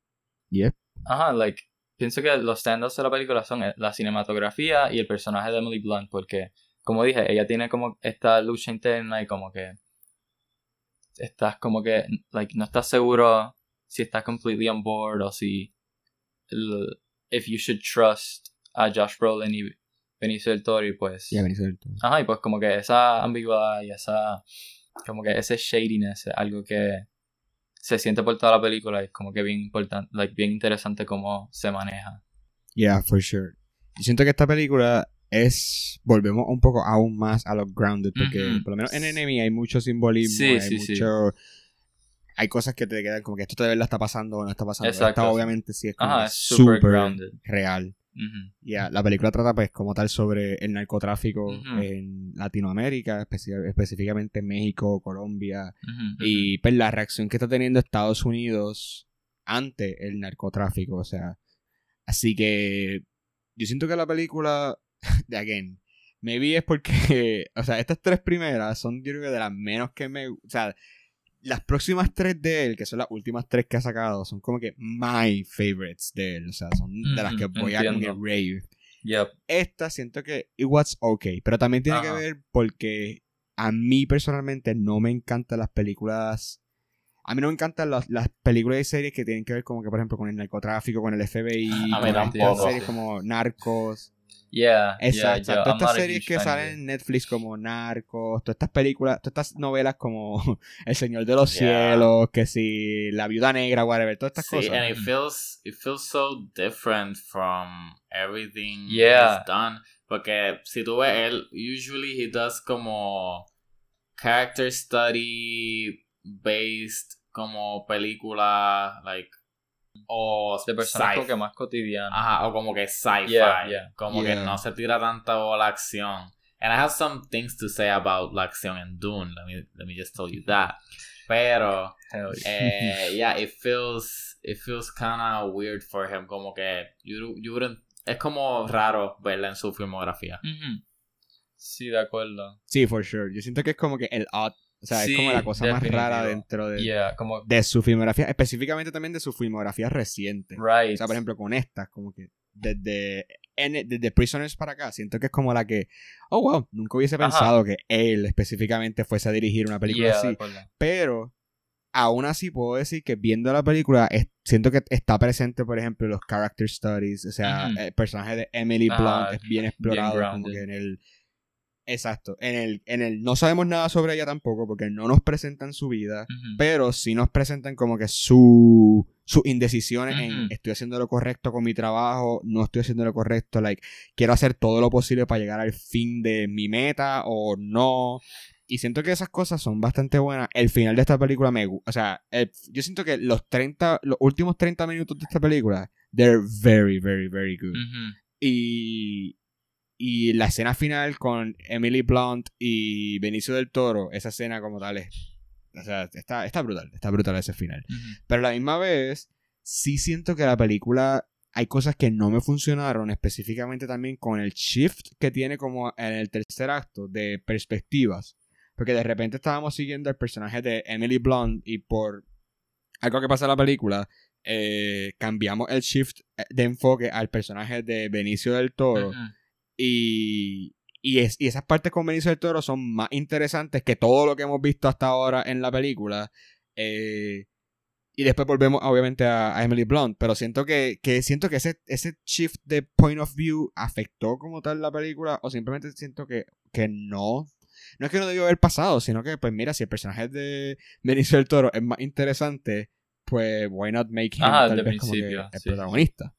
Yep. Ajá, like, pienso que los standouts de la película son eh, la cinematografía y el personaje de Emily Blunt, porque, como dije, ella tiene como esta lucha interna y como que estás como que, like, no estás seguro si estás completely on board o si, el- if you should trust a Josh Brolin y Benicio del Toro y pues... Yeah, Benicio del Toro. Ajá, y pues como que esa ambigüedad y esa. Como que ese shadiness es algo que se siente por toda la película y es como que bien importante, like, bien interesante cómo se maneja. Yeah, for sure. Yo siento que esta película es. Volvemos un poco aún más a los grounded. Porque Ujú. por lo menos en Enemy hay mucho simbolismo. Sí, hay sí, sí. mucho. Hay cosas que te quedan como que esto de verdad está pasando o no está pasando. Exacto, Esta sí. obviamente sí es como Ajá, que Ya, la película trata pues como tal sobre el narcotráfico en Latinoamérica, específicamente en México, Colombia, y pues la reacción que está teniendo Estados Unidos ante el narcotráfico, o sea, así que yo siento que la película, de again, maybe es porque, o sea, estas tres primeras son yo creo que de las menos que me, o sea, las próximas tres de él, que son las últimas tres que ha sacado, son como que my favorites de él, o sea, son de las que Ujú, voy a como que rave Yep. esta siento que it was okay, pero también tiene Ajá. que ver porque a mí personalmente no me encantan las películas a mí no me encantan las, las películas y series que tienen que ver como que por ejemplo con el narcotráfico, con el FBI, A con series como Narcos. Yeah, Exacto, yeah, yo- todas estas series que salen en Netflix como Narcos, todas estas películas, todas estas novelas como El Señor de los Yeah. Cielos, que si La Viuda Negra, whatever, todas estas Sí, cosas. and it feels it feels so different from everything Yeah. he's done. Porque si tú ves él, usually he does como character study based como película like o de personas como que más cotidianas. Ajá, o como que sci-fi. Yeah, yeah. Como Yeah. que no se tira tanto la acción. And I have some things to say about la acción en Dune. Let me, let me just tell you that. Pero, eh, yeah, it feels, it feels kind of weird for him. Como que you, you wouldn't, es como raro verla en su filmografía. Sí, de acuerdo. Sí, for sure. Yo siento que es como que el odd, o sea, Sí, es como la cosa más rara definitivo. dentro de, Yeah, como... de su filmografía, específicamente también de su filmografía reciente. Right. O sea, por ejemplo, con estas, como que desde, desde Prisoners para acá, siento que es como la que, oh wow, nunca hubiese Ajá. pensado que él específicamente fuese a dirigir una película Yeah, así. Pero aún así puedo decir que viendo la película, es- siento que está presente, por ejemplo, los character studies, o sea, Ujú. el personaje de Emily Ah, Blunt es bien explorado, como grounded. que en el... Exacto, en el, en el no sabemos nada sobre ella tampoco porque no nos presentan su vida, pero sí nos presentan como que su sus indecisiones en estoy haciendo lo correcto con mi trabajo, no estoy haciendo lo correcto, like quiero hacer todo lo posible para llegar al fin de mi meta o no. Y siento que esas cosas son bastante buenas. El final de esta película me gusta. O sea, el- yo siento que los 30, los últimos 30 minutos de esta película, they're very, very, very good. Y, y la escena final con Emily Blunt y Benicio del Toro, esa escena como tal es o sea, está, está brutal, está brutal ese final. Pero a la misma vez, sí siento que la película hay cosas que no me funcionaron, específicamente también con el shift que tiene como en el tercer acto de perspectivas. Porque de repente estábamos siguiendo el personaje de Emily Blunt y por algo que pasa en la película, eh, cambiamos el shift de enfoque al personaje de Benicio del Toro. Y, y, es, y esas partes con Benicio del Toro son más interesantes que todo lo que hemos visto hasta ahora en la película. Eh, y después volvemos, obviamente, a, a Emily Blunt. Pero siento que, que siento que ese, ese shift de point of view afectó como tal la película. O simplemente siento que, que no. No es que no debió haber pasado, sino que, pues mira, si el personaje de Benicio del Toro es más interesante, pues why not make him Ajá, tal vez como que principio, el sí. protagonista.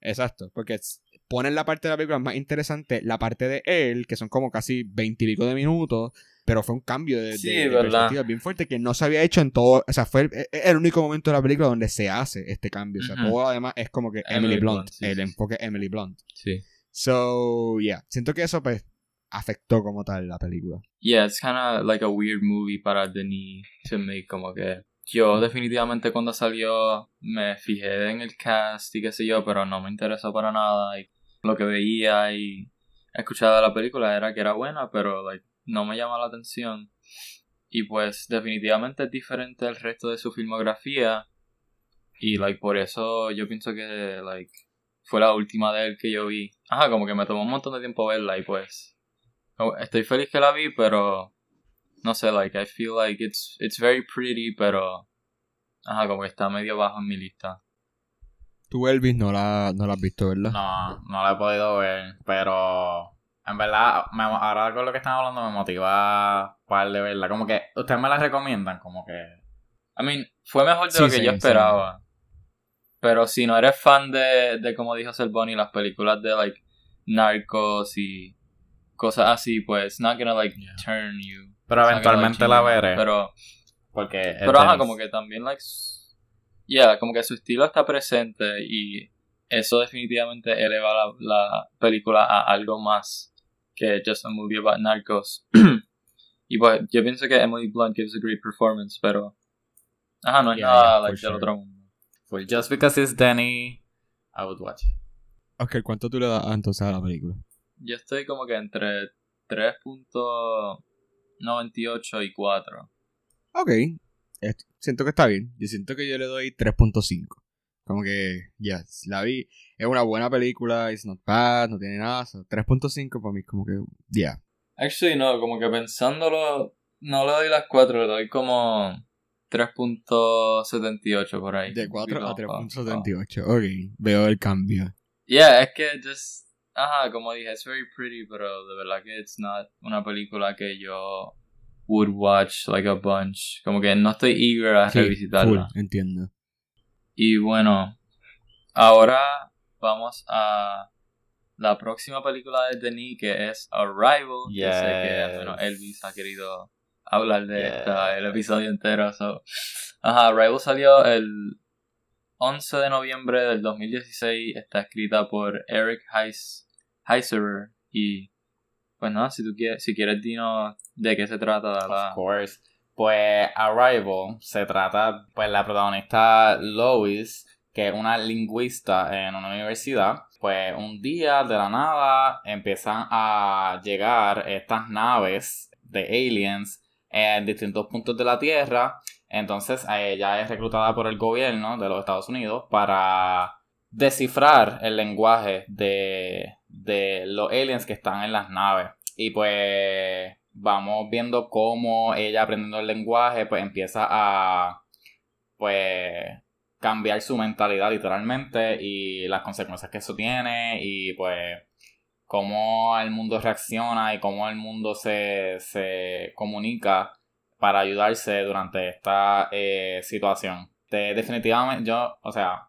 Exacto, porque es- ponen la parte de la película más interesante, la parte de él, que son como casi veintipico de minutos, pero fue un cambio de, Sí, de- de verdad. perspectiva bien fuerte que no se había hecho en todo, o sea, fue el, el- el único momento de la película donde se hace este cambio, o sea, todo además es como que Emily Emily, Blunt, Blunt, sí, el sí. enfoque Emily Blunt. Sí. So, yeah, siento que eso pues afectó como tal la película. Yeah, it's kind of like a weird movie para Denis to make, como que yo definitivamente cuando salió me fijé en el cast y qué sé yo, pero no me interesó para nada y lo que veía y escuchaba de la película era que era buena, pero like no me llama la atención. Y pues definitivamente es diferente al resto de su filmografía y like por eso yo pienso que like fue la última de él que yo vi. Ajá, como que me tomó un montón de tiempo verla y pues Estoy feliz que la vi, pero no sé, like I feel like it's it's very pretty, pero ajá, como que está medio bajo en mi lista. Tú, Elvis, no la, no la has visto, ¿verdad? No, no la he podido ver, pero en verdad, me, ahora con lo que están hablando me motiva para de verla. Como que, ¿ustedes me la recomiendan? Como que... I mean, fue mejor de Sí, lo que sí, yo sí. esperaba. Pero si no eres fan de, de como dijo Selboni, las películas de like Narcos y cosas así, pues it's not gonna like Yeah. turn you. Pero gonna, eventualmente like, la veré. Pero porque Pero ajá, como que también, like, yeah, como que su estilo está presente y eso definitivamente eleva la, la película a algo más que just a movie about narcos. y pues, yo pienso que Emily Blunt gives a great performance, pero, ajá, no es Yeah, nada, yeah, like, del sure. otro mundo. Well, just because it's Denny, I would watch it. Ok, ¿cuánto tú le das entonces a la película? Yo estoy como que entre 3.98 y 4. Ok. Siento que está bien. Yo siento que yo le doy 3.5. Como que, ya, la vi. Es una buena película, it's not bad, no tiene nada. so 3.5 para mí, como que, ya. Actually, no, como que pensándolo, no le doy las 4, le doy como 3.78 por ahí. De 4 a Digo, 3.78. Ok, veo el cambio. Yeah, es que just, ajá, como dije, es very pretty, pero de verdad que it's not una película que yo would watch like a bunch. Como que no estoy eager a Sí, revisitarla. full, entiendo. Y bueno, ahora vamos a la próxima película de Denis que es Arrival. Que sé que al menos Yes. Elvis ha querido hablar de Yes. esta el episodio entero. so. Ajá, Arrival salió el 11 de noviembre del 2016. Está escrita por Eric Heis, Heiserer. Y pues nada, si tú quieres, si quieres dinos de qué se trata. Of La... course. Pues Arrival se trata, pues la protagonista Lois, que es una lingüista en una universidad, pues un día de la nada empiezan a llegar estas naves de aliens en distintos puntos de la Tierra. Entonces ella es reclutada por el gobierno de los Estados Unidos para descifrar el lenguaje de, de los aliens que están en las naves. Y pues vamos viendo cómo ella aprendiendo el lenguaje pues empieza a pues cambiar su mentalidad literalmente y las consecuencias que eso tiene y pues cómo el mundo reacciona y cómo el mundo se, se comunica para ayudarse durante esta eh, situación. De- definitivamente yo, o sea,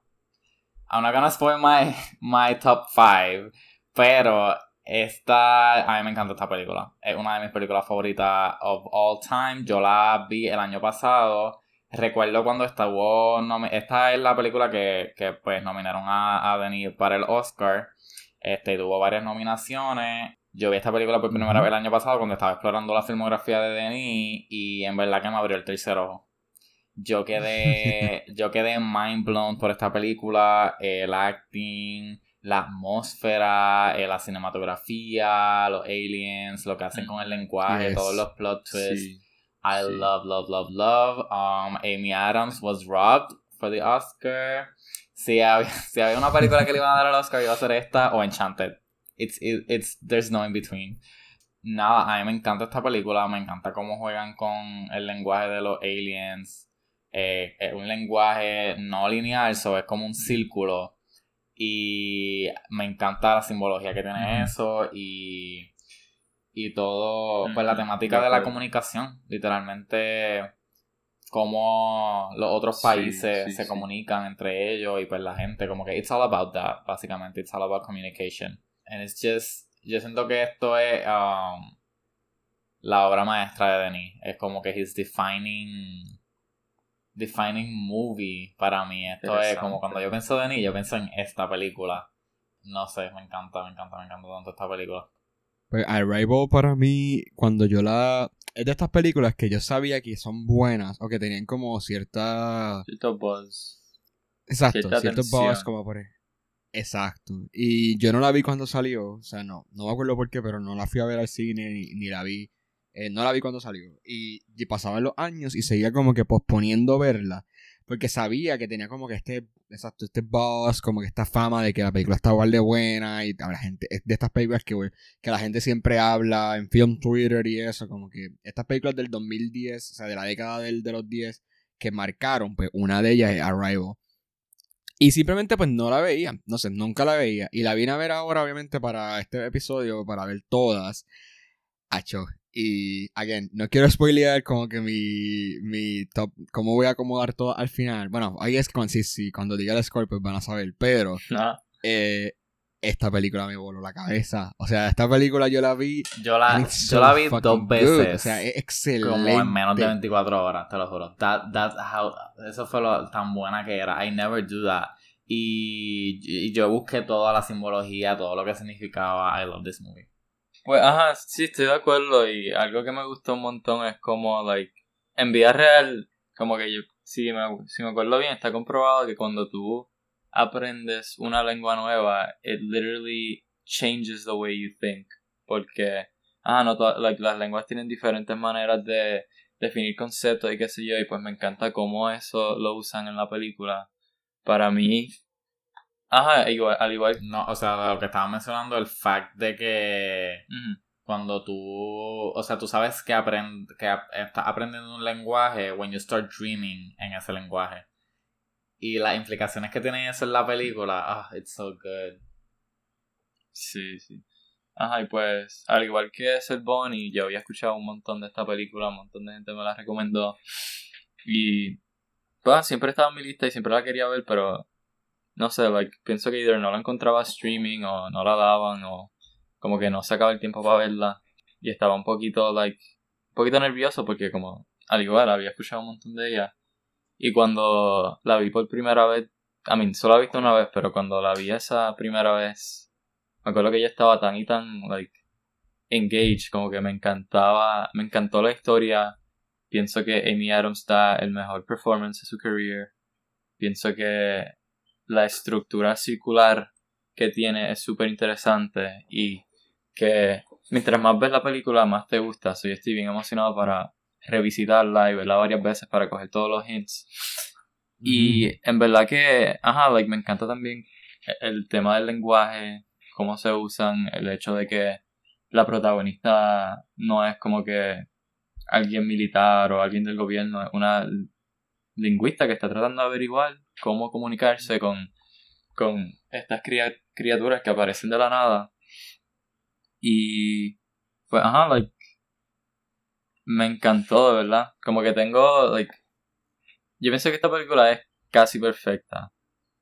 I'm not gonna spoil my, my top 5, pero esta, a mí me encanta esta película. Es una de mis películas favoritas of all time. Yo la vi el año pasado. Recuerdo cuando estuvo. Esta es la película que, que pues nominaron a, a Denis para el Oscar. Este tuvo varias nominaciones. Yo vi esta película por primera vez el año pasado cuando estaba explorando la filmografía de Denis y en verdad que me abrió el tercer ojo. Yo quedé, yo quedé mind blown por esta película, el acting, la atmósfera, eh, la cinematografía, los aliens, lo que hacen con el lenguaje, Yes. todos los plot twists. Sí. I Sí. love, love, love, love. Um, Amy Adams was robbed for the Oscar. Si había, si había una película que le iban a dar al Oscar, iba a ser esta o Enchanted. It's, it- it's, there's no in between. Nada, a mí me encanta esta película, me encanta cómo juegan con el lenguaje de los aliens. Eh, es un lenguaje no lineal, so es como un círculo. Y me encanta la simbología que tiene eso y, y todo, pues la temática de de la comunicación, literalmente cómo los otros Sí, países sí, se sí. comunican entre ellos y pues la gente, como que it's all about that, básicamente, it's all about communication. And it's just, yo siento que esto es um, la obra maestra de Denis, es como que he's defining defining movie para mí. Esto es como cuando yo pienso de Denis, yo pienso en esta película. No sé, me encanta, me encanta, me encanta tanto esta película. Pues Arrival para mí, cuando yo la... Es de estas películas que yo sabía que son buenas o que tenían como cierta... Cierto buzz. Exacto, Cierta ciertos tensión. buzz como por... Exacto. Y yo no la vi cuando salió, o sea, no, no me acuerdo por qué, pero no la fui a ver al cine ni, ni la vi. Eh, no la vi cuando salió. Y, y pasaban los años y seguía como que posponiendo verla. Porque sabía que tenía como que este, exacto, este buzz, como que esta fama de que la película está igual de buena y la gente, de estas películas que, que la gente siempre habla en film Twitter y eso, como que estas películas del 2010, o sea, de la década del, de los 10, que marcaron, pues una de ellas es Arrival. Y simplemente pues no la veía, no sé, nunca la veía. Y la vine a ver ahora, obviamente, para este episodio, para ver todas. Acho. Y, again, no quiero spoilear como que mi, mi top, cómo voy a acomodar todo al final. Bueno, ahí es con sí, sí, cuando diga el score pues van a saber, pero eh, esta película me voló la cabeza. O sea, esta película yo la vi. Yo la, yo la vi dos good. veces. O sea, es excelente. como en menos de 24 horas, te lo juro. That, that's how, eso fue lo tan buena que era. I never do that. Y, y yo busqué toda la simbología, todo lo que significaba I love this movie. Pues, ajá, sí, estoy de acuerdo. Y algo que me gustó un montón es como, like, en vida real, como que yo, si me, si me acuerdo bien, está comprobado que cuando tú aprendes una lengua nueva, it literally changes the way you think. Porque, ah, no, like, las lenguas tienen diferentes maneras de definir conceptos y qué sé yo, y pues me encanta cómo eso lo usan en la película. Para mí, ajá, igual, al igual. No, o sea, lo que estaba mencionando, el fact de que cuando tú, o sea, tú sabes que, aprend, que ap- estás aprendiendo un lenguaje when you start dreaming en ese lenguaje. Y las implicaciones que tiene eso en la película, ah, it's so good. Sí, sí. Ajá, y pues, al igual que Seth Bonnie, yo había escuchado un montón de esta película, un montón de gente me la recomendó. Y, pues, siempre estaba en mi lista y siempre la quería ver, pero, no sé, like, pienso que either no la encontraba streaming o no la daban o como que no sacaba el tiempo para verla. Y estaba un poquito, like, un poquito nervioso porque como, al igual, había escuchado un montón de ella. Y cuando la vi por primera vez, I mean, solo la he visto una vez, pero cuando la vi esa primera vez, me acuerdo que ella estaba tan y tan, like, engaged, como que me encantaba, me encantó la historia. Pienso que Amy Adams da el mejor performance de su career. Pienso que la estructura circular que tiene es súper interesante y que mientras más ves la película, más te gusta. So, yo estoy bien emocionado para revisitarla y verla varias veces para coger todos los hints. Y en verdad que, ajá, like, me encanta también el tema del lenguaje, cómo se usan, el hecho de que la protagonista no es como que alguien militar o alguien del gobierno, es una lingüista que está tratando de averiguar cómo comunicarse con, con estas cria- criaturas que aparecen de la nada. Y, pues, ajá, like, me encantó, de verdad. Como que tengo, like, yo pienso que esta película es casi perfecta.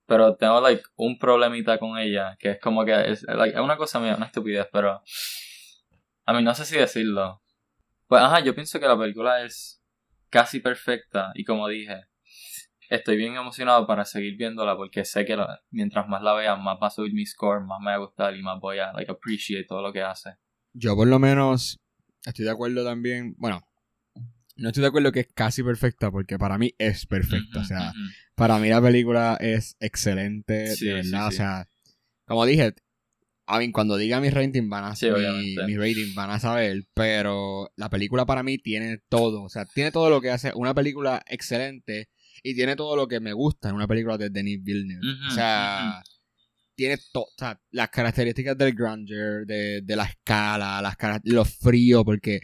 Pero tengo, like, un problemita con ella. Que es como que es, like, es una cosa mía, una estupidez, pero. A mí no sé si decirlo. Pues, ajá, yo pienso que la película es casi perfecta. Y como dije, estoy bien emocionado para seguir viéndola. Porque sé que la- mientras más la vea, más va a subir mi score, más me va a gustar y más voy a, like, appreciate todo lo que hace. yo por lo menos estoy de acuerdo también, bueno, no estoy de acuerdo que es casi perfecta porque para mí es perfecta, o sea, para mí la película es excelente, Sí, de sí, verdad, o sí. sea, como dije, a mí cuando diga mi rating van a mi rating van a saber, pero la película para mí tiene todo, o sea, tiene todo lo que hace una película excelente y tiene todo lo que me gusta en una película de Denis Villeneuve. O sea, tiene todo, o sea, las características del grandeur, de, de la escala, las lo frío, porque,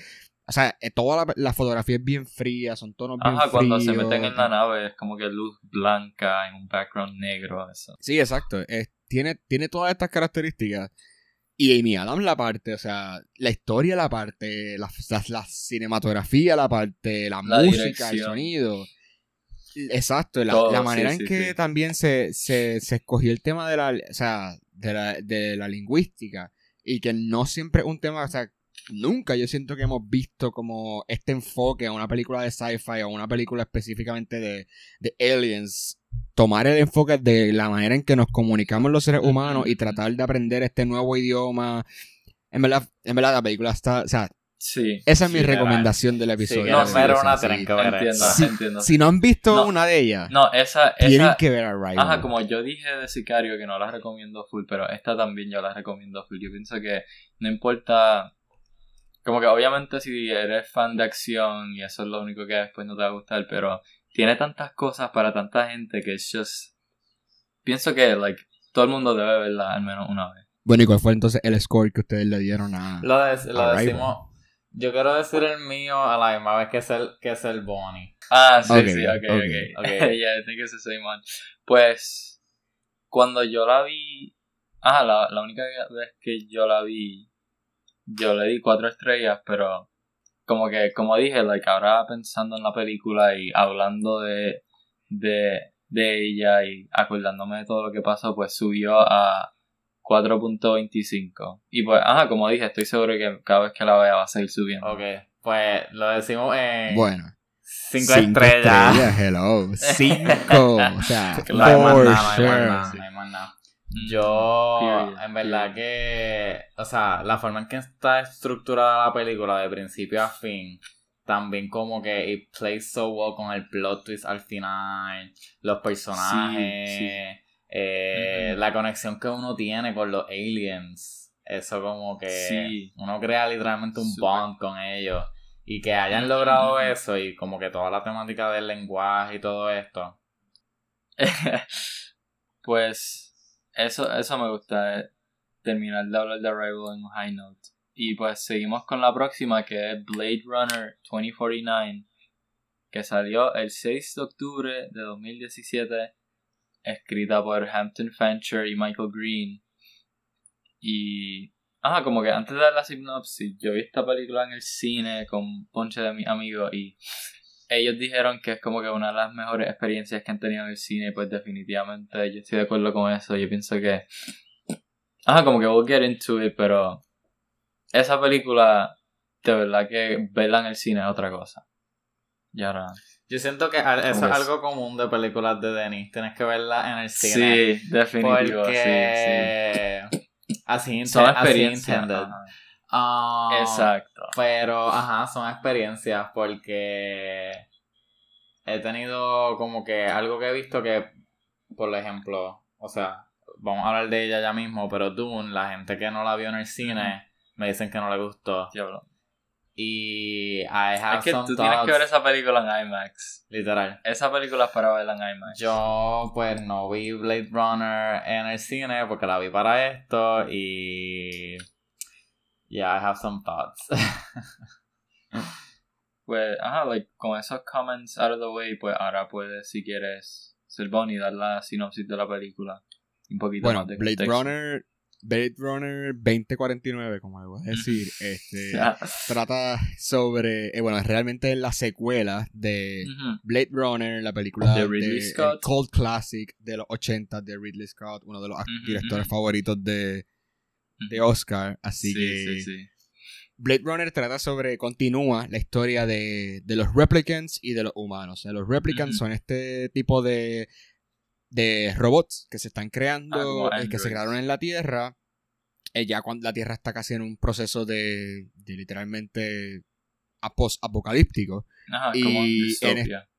o sea, eh, toda la, la fotografía es bien fría, son tonos bien Ajá, cuando se fríos. meten en la nave es como que luz blanca en un background negro, eso. Sí, exacto. Es- tiene, tiene todas estas características. Y Amy Adams la parte, o sea, la historia la parte, la, la- la cinematografía la parte, la, música, el sonido. Exacto, la, Todo, la sí, manera en sí, que sí. también se, se, se escogió el tema de la, o sea, de la, de la lingüística. Y que no siempre es un tema, o sea, nunca yo siento que hemos visto como este enfoque a una película de sci-fi o una película específicamente de, de aliens tomar el enfoque de la manera en que nos comunicamos los seres humanos y tratar de aprender este nuevo idioma. En verdad, en verdad la película está, o sea, Sí. esa es mi Sí, recomendación del episodio. quieren sí, ver O sea, una, sí. tienen que ver Entiendo. Si no han visto No. una de ellas, No, esa, tienen esa, que ver Arrival. Ajá, como yo dije de Sicario que no la recomiendo full, pero esta también yo la recomiendo full. Yo pienso que no importa. Como que obviamente si eres fan de acción y eso es lo único que después no te va a gustar, pero tiene tantas cosas para tanta gente que es just. Pienso que, like, todo el mundo debe verla al menos una vez. Bueno, ¿y cuál fue entonces el score que ustedes le dieron a... Lo, de- lo Arrival. decimos. Yo quiero decir el mío a la misma vez que es el, que es el Bonnie. Ah, sí, sí, ok, ok. ok. Ok. yeah, I think it's the same one. Pues, cuando yo la vi. Ah, la, la única vez que yo la vi, yo le di cuatro estrellas, pero como que, como dije, like, ahora pensando en la película y hablando de, de, de ella y acordándome de todo lo que pasó, pues subió a 4.25. Y pues, ajá, como dije, estoy seguro que cada vez que la vea va a seguir subiendo. Ok, pues lo decimos en Bueno. 5 estrellas. hello. Cinco. o sea, No hay más nada, no hay sure. más nada, no hay más nada. Yo, Period, en verdad period. que, o sea, la forma en que está estructurada la película de principio a fin, también como que it plays so well con el plot twist al final, los personajes, sí. Eh, la conexión que uno tiene con los aliens, eso como que Sí. uno crea literalmente un bond con ellos. Y que hayan logrado eso y como que toda la temática del lenguaje y todo esto. pues eso, eso me gusta, eh, terminar de hablar de Arrival en un high note. Y pues seguimos con la próxima que es Blade Runner 2049, que salió el 6 de octubre de 2017, escrita por Hampton Fancher y Michael Green. Y... Ajá, como que antes de dar la sinopsis, yo vi esta película en el cine con un ponche de mis amigos y ellos dijeron que es como que una de las mejores experiencias que han tenido en el cine, pues definitivamente yo estoy de acuerdo con eso. Yo pienso que. Ajá, como que we'll get into it, pero. Esa película, de verdad que verla en el cine es otra cosa. Y ahora. Yo siento que eso ¿Cómo es es? algo común de películas de Denis. Tienes que verla en el cine. Sí, definitivo, porque sí, sí. así, Son experiencias. Ah, Exacto. Pero, ajá, son experiencias porque he tenido como que algo que he visto que, por ejemplo, o sea, vamos a hablar de ella ya mismo, pero Dune, la gente que no la vio en el cine, me dicen que no le gustó. Diablo. Y I have Es que some tú tienes que ver thoughts, esa película en IMAX. literal. Esa película es para verla en IMAX. Yo pues no vi Blade Runner en el cine porque la vi para esto y yeah, I have some thoughts. Pues, ajá, like, con esos comments out of the way, pues ahora puedes, si quieres, ser Bonnie, dar la sinopsis de la película. Un poquito Bueno, más de Blade contexto. Runner, Blade Runner 2049, como a decir, este, trata sobre, eh, bueno, realmente es la secuela de. Blade Runner, la película De Ridley Scott. cult classic de los 80 de Ridley Scott, uno de los directores favoritos de, de. Oscar, así sí, que sí, sí. Blade Runner trata sobre, continúa la historia de, de los replicants y de los humanos. Los replicants son este tipo de, de robots que se están Ah, creando, eh, que se crearon en la Tierra eh, ya cuando la Tierra está casi en un proceso de, de literalmente. Ajá, como en distopia.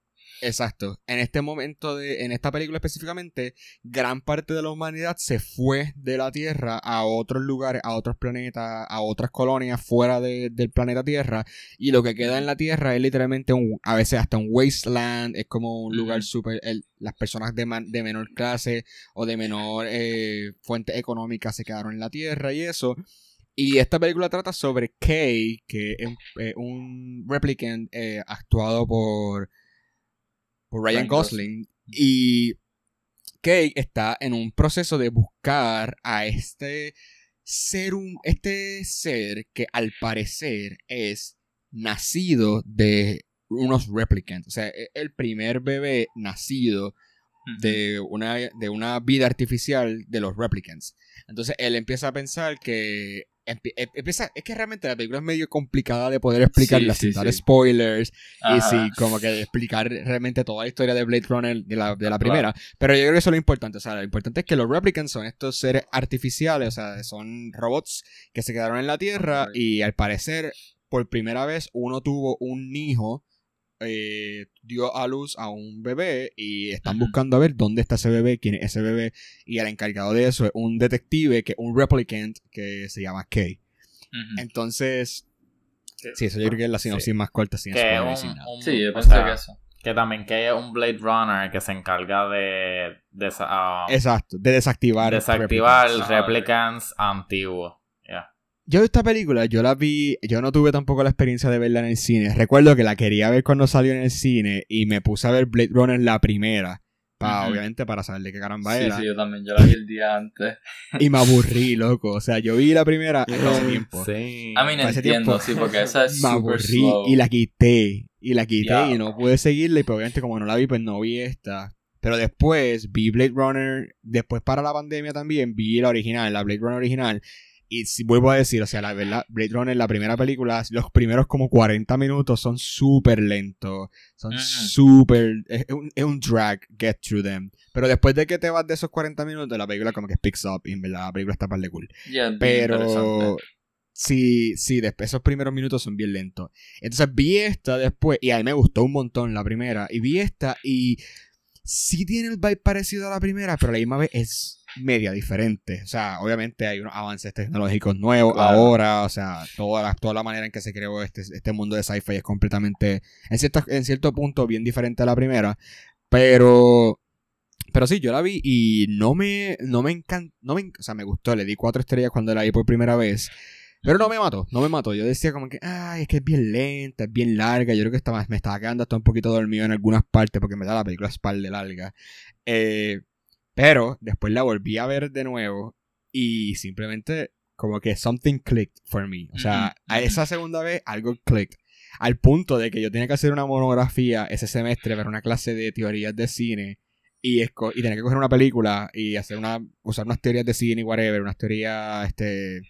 Exacto. En este momento, de, en esta película específicamente, gran parte de la humanidad se fue de la Tierra a otros lugares, a otros planetas, a otras colonias fuera de- del planeta Tierra. Y lo que queda en la Tierra es literalmente un, a veces hasta un wasteland, es como un lugar súper... Las personas de, man- de menor clase o de menor eh, fuente económica se quedaron en la Tierra y eso. Y esta película trata sobre Kay, que es un- eh, un replicant eh, actuado por, por Ryan Ryan Gosling. Y Kay está en un proceso de buscar a este ser, un, este ser que al parecer es nacido de unos replicants. O sea, es el primer bebé nacido de una, de una vida artificial de los replicants. Entonces él empieza a pensar que. Em- empieza, es que realmente la película es medio complicada de poder explicarla Sí, sin sí, dar sí. spoilers y sí, como que explicar realmente toda la historia de Blade Runner de la, de la Claro. primera. Pero yo creo que eso es lo importante. O sea, lo importante es que los replicants son estos seres artificiales, o sea, son robots que se quedaron en la Tierra y al parecer, por primera vez, uno tuvo un hijo. Eh, dio a luz a un bebé y están buscando a ver dónde está ese bebé, quién es ese bebé y el encargado de eso es un detective que un replicant que se llama Kay. Entonces, sí, eso yo creo que es la sinopsis Sí. más corta sin Que un- sin nada. un- Sí, yo o pensé sea, que eso. Que también que es un Blade Runner que se encarga de, ah, Exacto, de desactivar. desactivar replicants. Replicants antiguos. Yo esta película, yo la vi, yo no tuve tampoco la experiencia de verla en el cine. Recuerdo que la quería ver cuando salió en el cine y me puse a ver Blade Runner la primera. Pa. Obviamente para saber de qué caramba Sí, era. sí, yo también. Yo la vi el día antes. Y me aburrí, loco. O sea, yo vi la primera hace tiempo. Sí. A mí no ese entiendo, tiempo, sí, porque esa es Me aburrí slow. y la quité. Y la quité y no pude seguirla. Y pues, obviamente como no la vi, pues no vi esta. Pero después vi Blade Runner. Después para la pandemia también vi la original, la Blade Runner original. Y si vuelvo a decir, o sea, la verdad, Blade Runner, la primera película, los primeros como 40 minutos son súper lentos. Son Ujú. súper. Es, es un, drag get through them. Pero después de que te vas de esos 40 minutos, la película como que picks up. Y en verdad, la película está par de cool. Bien Pero sí, sí, después esos primeros minutos son bien lentos. Entonces vi esta después y a mí me gustó un montón la primera. Y vi esta y sí tiene el vibe parecido a la primera, pero a la misma vez es media diferente. O sea, obviamente hay unos avances tecnológicos nuevos Claro. ahora. O sea, toda la, toda la manera en que se creó este, este mundo de sci-fi es completamente, en cierto, en cierto punto, bien diferente a la primera. Pero... Pero sí, yo la vi y no me, no me encantó, no me, o sea, me gustó, le di cuatro estrellas cuando la vi por primera vez. Pero no me mató, no me mató. Yo decía como que, ay, es que es bien lenta, es bien larga. Yo creo que estaba, me estaba quedando hasta un poquito dormido en algunas partes porque me da la película es par de larga. Eh, pero después la volví a ver de nuevo y simplemente como que something clicked for me. O sea, a esa segunda vez algo clicked. Al punto de que yo tenía que hacer una monografía ese semestre para una clase de teorías de cine y, y tenía que coger una película y hacer una usar unas teorías de cine y whatever, unas teorías este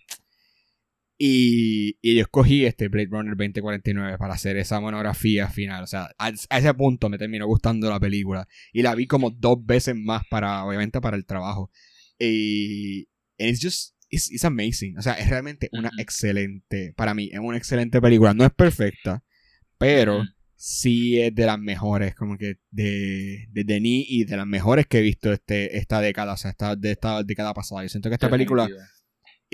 y, y yo escogí este Blade Runner 2049 para hacer esa monografía final. O sea, a, a ese punto me terminó gustando la película. Y la vi como dos veces más para, obviamente, para el trabajo. Y it's just, it's, it's amazing. O sea, es realmente una excelente, para mí, es una excelente película. No es perfecta, pero sí es de las mejores, como que de, de Denis y de las mejores que he visto este, esta década, o sea, esta, de esta década pasada. Yo siento que esta película.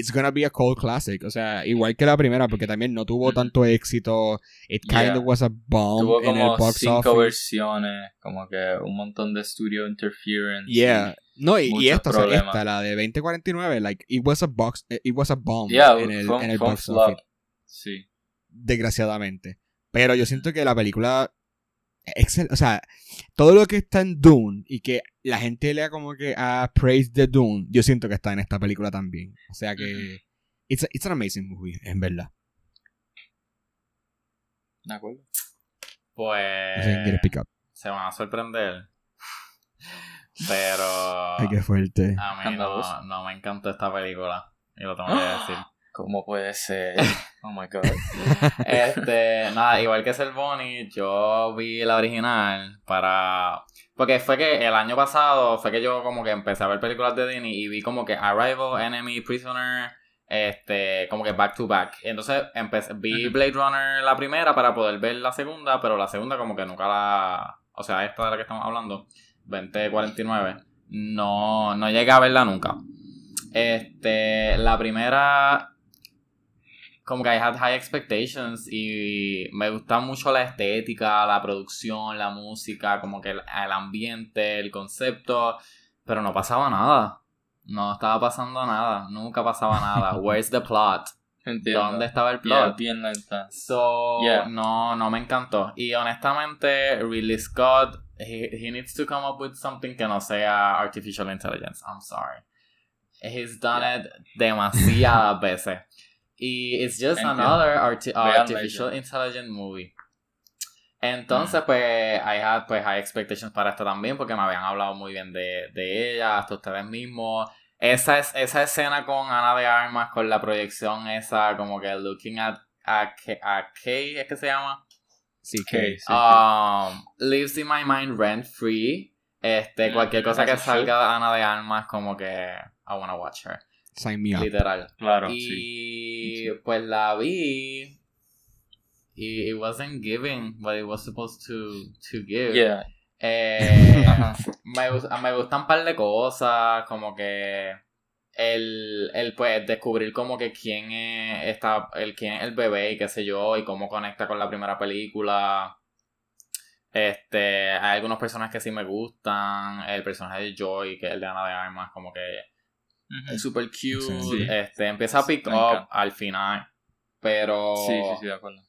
It's gonna be a cult classic. O sea, igual que la primera, porque también no tuvo tanto éxito. It kind Yeah. of was a bomb Tuvo en el como box cinco office. versiones, como que un montón de studio interference. Yeah. No, y, y esta, o sea, esta, la de 2049, like, it was a box, eh, it was a bomb Yeah, en el, en el box office, Sí. desgraciadamente. Pero yo siento que la película, excel, o sea, todo lo que está en Dune y que la gente lea como que a praise de Dune, yo siento que está en esta película también. O sea que, it's, a- it's an amazing movie, en verdad. ¿De acuerdo? Pues. No sé quién quiere pick up. Se van a sorprender. Pero. Ay, qué fuerte. A mí no, no me encantó esta película. Y lo tengo que decir. ¿Cómo puede ser? Oh my god. Este, nada, igual que Bonnie, yo vi la original para. Porque fue que el año pasado fue que yo como que empecé a ver películas de Disney y vi como que Arrival, Enemy, Prisoner, Este, como que back to back. Entonces empecé, vi. Blade Runner la primera para poder ver la segunda, pero la segunda como que nunca la... O sea, esta de la que estamos hablando, 2049, no, no llegué a verla nunca. Este, la primera como que I had high expectations y me gusta mucho la estética, la producción, la música, como que el, el ambiente, el concepto, pero no pasaba nada. No estaba pasando nada, nunca pasaba nada. Where's the plot? Entiendo. ¿Dónde estaba el Yeah, plot? bien lenta. So, Yeah. no, no me encantó. Y honestamente, Ridley Scott, he, he needs to come up with something que no sea artificial intelligence. I'm sorry. He's done Yeah. it demasiadas veces. Y it's just Entiendo. another arti- artificial Legend. intelligent movie. Entonces, pues, I had pues, high expectations para esta también, porque me habían hablado muy bien de, de ella, hasta ustedes mismos. Esa, es, esa escena con Ana de Armas, con la proyección esa, como que looking at a, K- a Kay, ¿es que se llama? Sí, que sí. Um, lives in my mind rent free. Este, Mm, cualquier cosa que salga de Ana de Armas, como que I wanna watch her. Sign me up. Literal. Claro, y sí. pues la vi. Y it wasn't giving what it was supposed to, to give. Yeah. Eh, Ajá. me, me gustan un par de cosas, como que el, el pues descubrir como que quién es esta, el quién es el bebé y qué sé yo, y cómo conecta con la primera película. Este, hay algunos personajes que sí me gustan. El personaje de Joy, que es el de Ana de Armas, como que Es super cute. Sí. Este, empieza a pick up al final. Pero Sí, sí, sí, de acuerdo.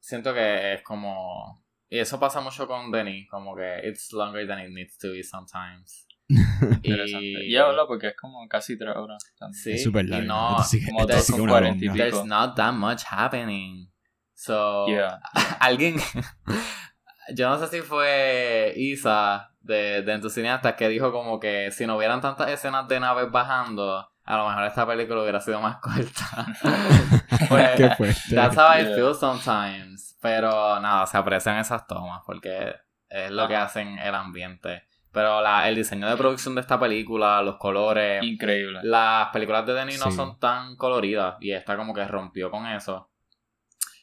siento que es como. Y eso pasa mucho con Denny, como que it's longer than it needs to be sometimes. Y Y habla porque es como casi tres horas. sí, es súper y largo. no, como dos con cuarenta y pico. there's not that much happening. So, Yeah. alguien. yo no sé si fue Isa de, de Entusiastas que dijo como que si no hubieran tantas escenas de naves bajando, a lo mejor esta película hubiera sido más corta. Pues, Qué fuerte. That's how I feel sometimes. Pero nada, se aprecian esas tomas porque es lo que hacen el ambiente. Pero la, el diseño de producción de esta película, los colores, Increíble. las películas de Denis no son tan coloridas y esta como que rompió con eso.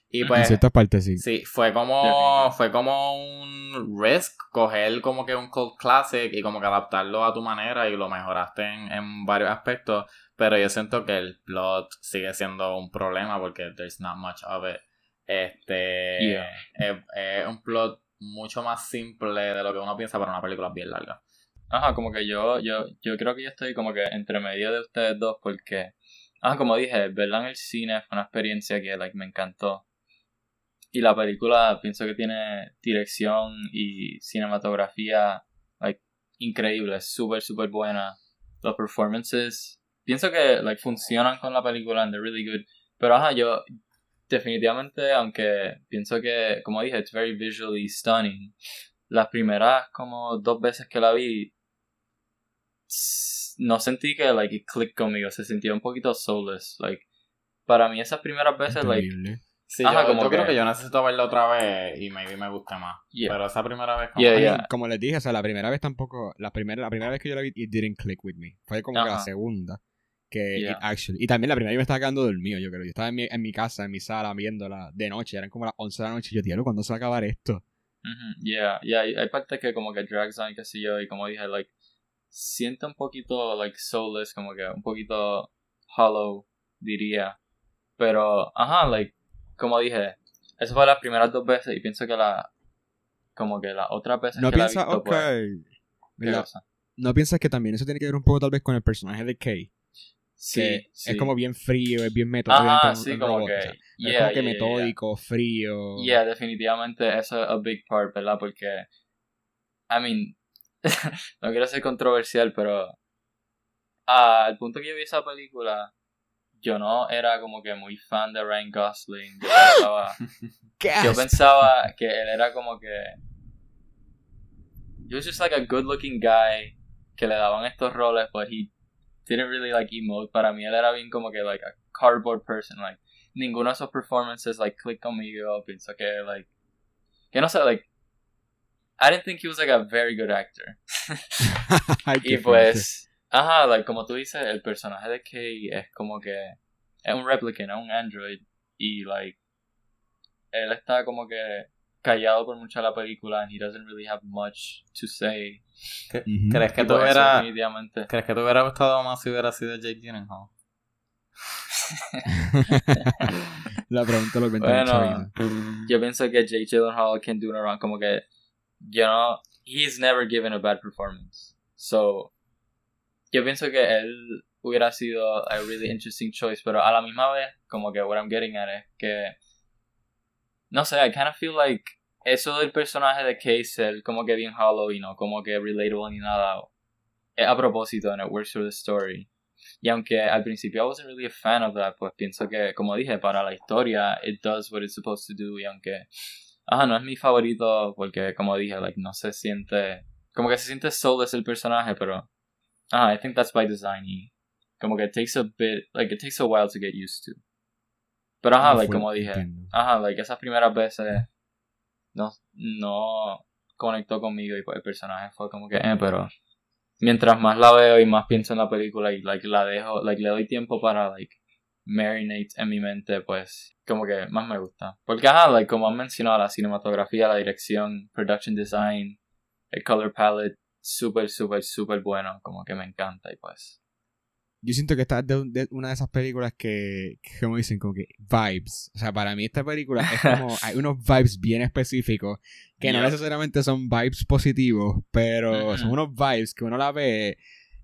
Y En En pues ciertas partes sí. sí, fue como fue como un risk coger como que un cult classic y como que adaptarlo a tu manera y lo mejoraste en, en varios aspectos, pero yo siento que el plot sigue siendo un problema porque there's not much of it. Este Yeah. es, es un plot mucho más simple de lo que uno piensa para una película bien larga. Ajá, como que yo, yo, yo creo que yo estoy como que entre medio de ustedes dos porque, ajá, como dije, verla en el cine fue una experiencia que, like, me encantó. Y la película pienso que tiene dirección y cinematografía, like, increíble, súper, súper buena. Los performances, pienso que, like, funcionan con la película and they're really good. Pero, ajá, yo, definitivamente, aunque pienso que, como dije, it's very visually stunning. Las primeras como dos veces que la vi, no sentí que like it clicked conmigo, se sentía un poquito soulless, like para mí esas primeras veces like. Sí, Ajá, yo, como yo creo que- yo necesito verla otra vez y maybe me guste más. Yeah. Pero esa primera vez como Yeah, I yeah. mean, como les dije, o sea, la primera vez tampoco, la primera, la primera vez que yo la vi, it didn't click with me. Fue como que la segunda. Que Yeah. it actually. Y también la primera yo me estaba quedando dormido, yo creo. Yo estaba en mi, en mi casa, en mi sala, viéndola de noche. Eran como las 11 de la noche. Y yo, tío, ¿cuándo se va a acabar esto? Yeah, yeah, hay, hay partes que como que drags on, qué sé yo, y como dije, like, siento un poquito, like, soulless, como que un poquito hollow, diría. Pero, ajá, like, como dije, eso fue las primeras dos veces, y pienso que la, como que las otras veces No que la he piensas, visto, ok. pues. No piensas que también eso tiene que ver un poco tal vez con el personaje de Kay. Sí, que sí. es como bien frío, es bien metódico. Un- sí, un como robot, que, o sea, yeah, es como que yeah, yeah, yeah. metódico, frío. Yeah, definitivamente eso es a big part, ¿verdad? Porque, I mean, no quiero ser controversial, pero al punto que yo vi esa película, yo no era como que muy fan de Ryan Gosling. Yo pensaba, que él era como que... He was just like a good looking guy que le daban estos roles, but he didn't really like emote. Para mí él era bien como que like a cardboard person, like ninguno de esos performances like click conmigo, pienso que like que no sé, like I didn't think he was like a very good actor. Y pues, ajá, like como tú dices, el personaje de Kay es como que es un replicant, es un android. Y, like, él está como que callado por mucha la película and he doesn't really have much to say. ¿Crees que definitivamente. ¿Crees que te hubiera gustado más si hubiera sido Jake Gyllenhaal? La pregunta lo cuenta Bueno. Yo pienso que Jake Gyllenhaal can do no wrong. Como que, you know, he's never given a bad performance. So, yo pienso que él hubiera sido a really interesting choice, pero a la misma vez, como que what I'm getting at es que, no sé, I kind of feel like eso del personaje de Case, él como que bien hollow y no como que relatable ni nada, es a propósito and it works for the story. Y aunque al principio I wasn't really a fan of that, pues pienso que, como dije, para la historia, it does what it's supposed to do. Y aunque, ajá, no es mi favorito, porque como dije, like, no se siente, como que se siente soulless el personaje, pero, ajá, I think that's by design. Como que it takes a bit, like, it takes a while to get used to. Pero ajá, No like, fue- como dije, entiendo. ajá, like, esas primeras veces no, no conectó conmigo y pues el personaje fue como que, eh, pero mientras más la veo y más pienso en la película y like la dejo, like le doy tiempo para like marinate en mi mente, pues como que más me gusta. Porque ajá, like como han mencionado, la cinematografía, la dirección, production design, el color palette, súper, súper, súper bueno, como que me encanta y pues. Yo siento que esta es de, de una de esas películas que, que, como dicen, como que vibes. O sea, para mí esta película es como, hay unos vibes bien específicos que no necesariamente son vibes positivos, pero son unos vibes que uno la ve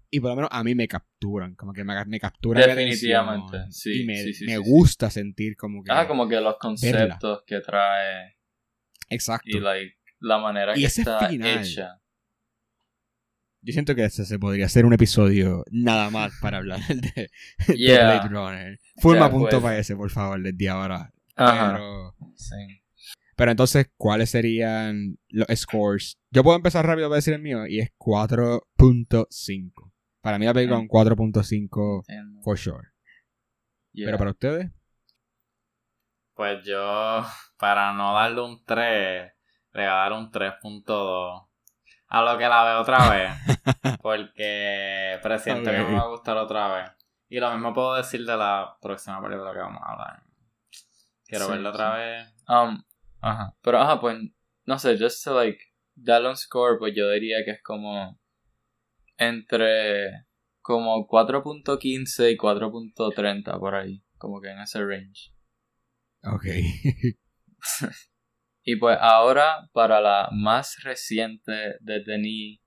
y por lo menos a mí me capturan, como que me, me capturan Definitivamente, atención sí, y me, sí, sí, me sí, gusta sentir como que... Ajá, como que los conceptos que trae Exacto. y like la manera Y que está final. hecha. Yo siento que ese se podría hacer un episodio nada más para hablar de, de Yeah. Blade Runner. Punto pues. para ese, por favor, desde ahora. Ajá. Pero, Sí. pero entonces, ¿cuáles serían los scores? Yo puedo empezar rápido para decir el mío y es 4.5. Para mí la película es un 4.5 entiendo. for sure. Yeah. Pero para ustedes, Pues yo, para no darle un 3, le voy a dar un 3.2. A lo que la veo otra vez. Porque presiento que Ok. me va a gustar otra vez. Y lo mismo puedo decir de la próxima película que vamos a hablar. Quiero Sí, verla otra sí. vez. Um, ajá. Pero ajá, pues, no sé, just to like darle un score, pues yo diría que es como entre como 4.15 y 4.30 por ahí, como que en ese range. ok. Y pues ahora para la más reciente de Denis,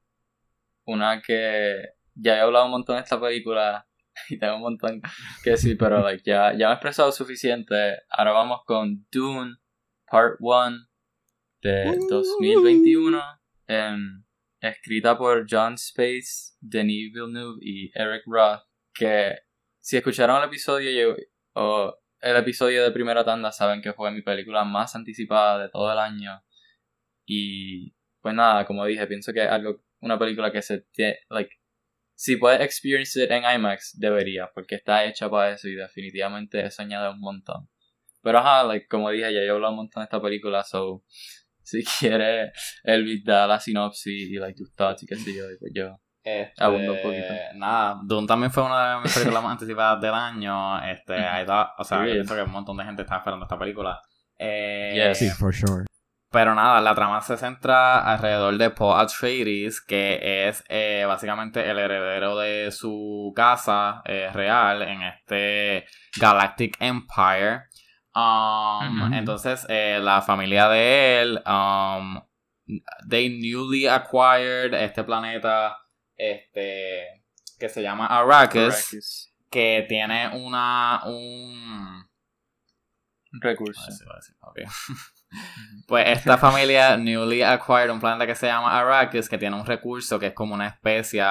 una que ya he hablado un montón de esta película y tengo un montón que decir, pero like, ya, ya me he expresado suficiente. Ahora vamos con Dune Part 1 de 2021, em, escrita por John Space, Denis Villeneuve y Eric Roth, que si escucharon el episodio yo- o el episodio de primera tanda saben que fue mi película más anticipada de todo el año y pues nada, como dije, pienso que es algo, una película que se tiene, like, si puedes experience it en IMAX, debería, porque está hecha para eso y definitivamente eso añade un montón. Pero ajá, like, como dije, ya yo he hablado un montón de esta película, so, si quieres, Elvis da la sinopsis y, like, tus thoughts y qué sé yo, y pues yo. Este, un poquito. Nada, Dune también fue una de mis películas más anticipadas del año. Este, ahí está- o sea, yo pienso que un montón de gente está esperando esta película. Eh, Yes. Sí, for sure. Pero nada, la trama se centra alrededor de Paul Atreides, que es eh, básicamente el heredero de su casa eh, real en este Galactic Empire. Um. Entonces, eh, la familia de él, um, they newly acquired este planeta este que se llama Arrakis, Arrakis. que tiene una un recurso. a ver si voy a decir, ok. Pues esta familia newly acquired un planeta que se llama Arrakis, que tiene un recurso que es como una especie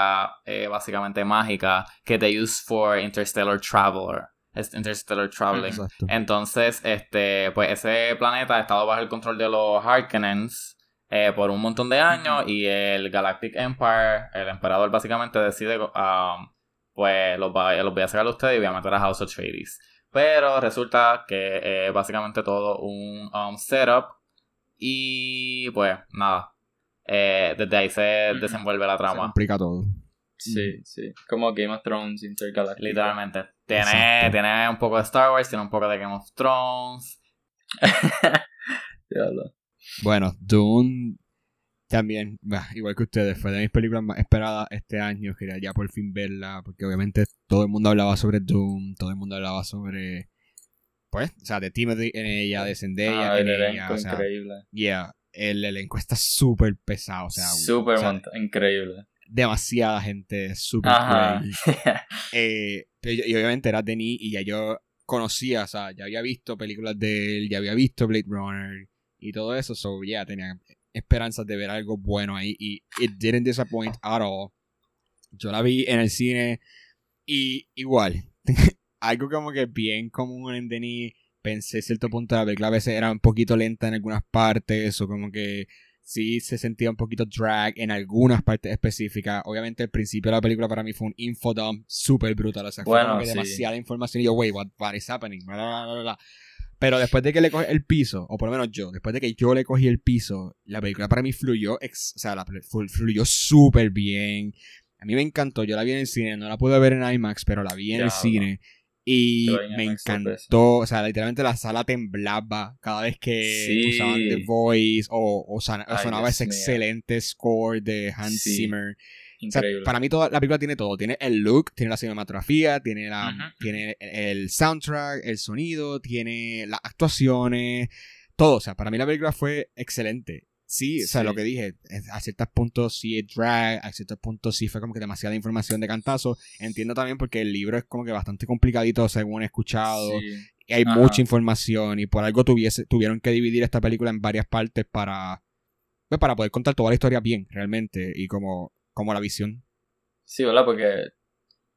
eh, básicamente mágica que they use for interstellar traveler. Interstellar traveling. Exacto. Entonces, este, pues ese planeta ha estado bajo el control de los Harkonnens eh, por un montón de años y el Galactic Empire, el emperador básicamente decide, um, pues los, va- los voy a sacar a ustedes y voy a meter a House of Atreides. Pero resulta que es básicamente todo un um, setup y pues nada, eh, desde ahí se desenvuelve la Se trama. complica todo. Sí, sí. Como Game of Thrones Intergalactic. Literalmente. Tiene, Exacto. tiene un poco de Star Wars, tiene un poco de Game of Thrones. Bueno, Dune también, bah, igual que ustedes, fue de mis películas más esperadas este año. Quería ya por fin verla, porque obviamente todo el mundo hablaba sobre Doom, todo el mundo hablaba sobre, pues, o sea, de Timothy en ella, de Zendaya Ah, en el ella, o sea, increíble. yeah, el elenco está súper pesado, o sea, Súper o sea, monta- increíble. demasiada gente, súper. Eh, yo- y obviamente era Denis y ya yo conocía, o sea, ya había visto películas de él, ya había visto Blade Runner y todo eso, so ya tenía esperanzas de ver algo bueno ahí y it didn't disappoint at all. Yo la vi en el cine y igual, algo como que bien común en Denis, pensé cierto punto la película a veces era un poquito lenta en algunas partes o como que sí se sentía un poquito drag en algunas partes específicas. Obviamente el principio de la película para mí fue un infodump súper brutal. O sea, fue Bueno, como que sí. demasiada información y yo, wait, what, what is happening? Bla, bla, bla. Pero después de que le cogí el piso, o por lo menos yo, después de que yo le cogí el piso, la película para mí fluyó, ex- o sea, la fluyó súper bien. A mí me encantó, yo la vi en el cine, no la pude ver en IMAX, pero la vi en el cine. Y en me encantó, o sea, literalmente la sala temblaba cada vez que Sí. usaban The Voice o, o o sonaba Dios ese excelente score de Hans Sí. Zimmer. O sea, para mí toda la película tiene todo. Tiene el look, tiene la cinematografía, tiene, la, Ujú. tiene el soundtrack, el sonido, tiene las actuaciones, todo. O sea, para mí la película fue excelente. Sí, o sea, lo que dije, a ciertos puntos sí es drag, a ciertos puntos sí fue como que demasiada información de cantazo. Entiendo también porque el libro es como que bastante complicadito según he escuchado. Sí. Y hay Ajá. mucha información y por algo tuviese, tuvieron que dividir esta película en varias partes para, pues, para poder contar toda la historia bien, realmente, y como, como la visión. Sí, ¿verdad? Porque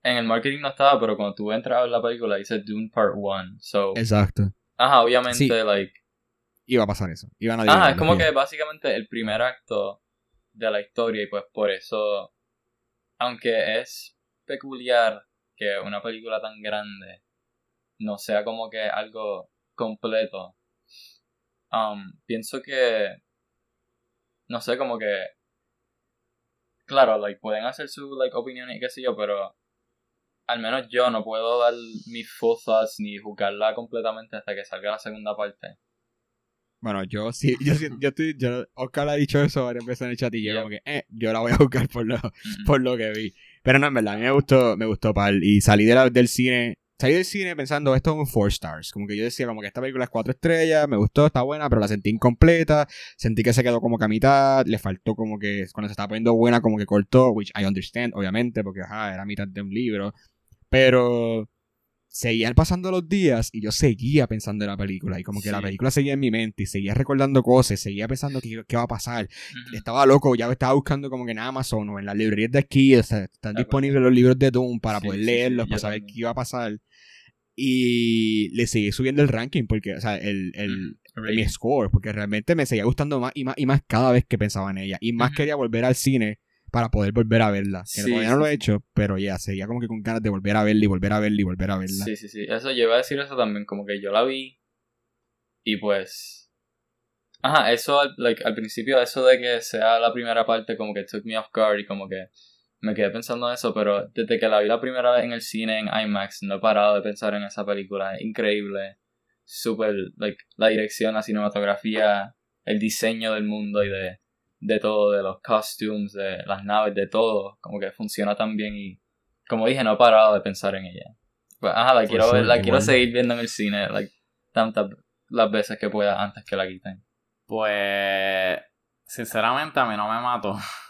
en el marketing no estaba, pero cuando tú entras a ver la película dice Dune Part 1. So, Exacto. ajá, obviamente, Sí. like. Iba a pasar eso. Iban a Ajá, es como que básicamente el primer acto de la historia, y pues por eso, aunque es peculiar que una película tan grande no sea como que algo completo, um, pienso que, no sé, como que, claro, like, pueden hacer su like, opiniones y qué sé yo, pero al menos yo no puedo dar mis full thoughts ni juzgarla completamente hasta que salga la segunda parte. Bueno, yo sí, yo sí, yo estoy, yo, Oscar ha dicho eso varias veces en el chat y yo Yeah. como que, eh, yo la voy a buscar por lo, Mm. por lo que vi. Pero no, en verdad, a mí me gustó, me gustó pal. Y salí de la- del cine, salí del cine pensando, esto es un four stars. Como que yo decía, como que esta película es cuatro estrellas, me gustó, está buena, pero la sentí incompleta. Sentí que se quedó como que a mitad, le faltó como que, cuando se estaba poniendo buena, como que cortó, which I understand, obviamente, porque ajá, era mitad de un libro. Pero seguían pasando los días y yo seguía pensando en la película. Y como que la película seguía en mi mente y seguía recordando cosas, seguía pensando qué, qué va a pasar estaba loco, ya estaba buscando como que en Amazon o en las librerías de aquí, o sea, están disponibles los libros de Doom para Sí, poder sí, leerlos, para saber también. qué iba a pasar. Y le seguí subiendo el ranking, porque, o sea, el, el, mi score, porque realmente me seguía gustando más y más y más cada vez que pensaba en ella. Y más quería volver al cine para poder volver a verla. Que Sí, todavía no sí, lo he sí. hecho, pero ya, seguía como que con ganas de volver a verla y volver a verla y volver a verla. Sí, sí, sí. Eso yo iba a decir eso también, como que yo la vi y pues... Ajá, eso al, like, al principio, eso de que sea la primera parte como que took me off guard y como que me quedé pensando en eso, pero desde que la vi la primera vez en el cine, en IMAX, no he parado de pensar en esa película. Es increíble. Súper, like, la dirección, la cinematografía, el diseño del mundo y de, de todo, de los costumes, de las naves, de todo. Como que funciona tan bien y, como dije, no he parado de pensar en ella. Pues, ajá, la For quiero ver, la quiero seguir viendo en el cine, like, tantas las veces que pueda antes que la quiten. Pues, sinceramente, a mí no me mató.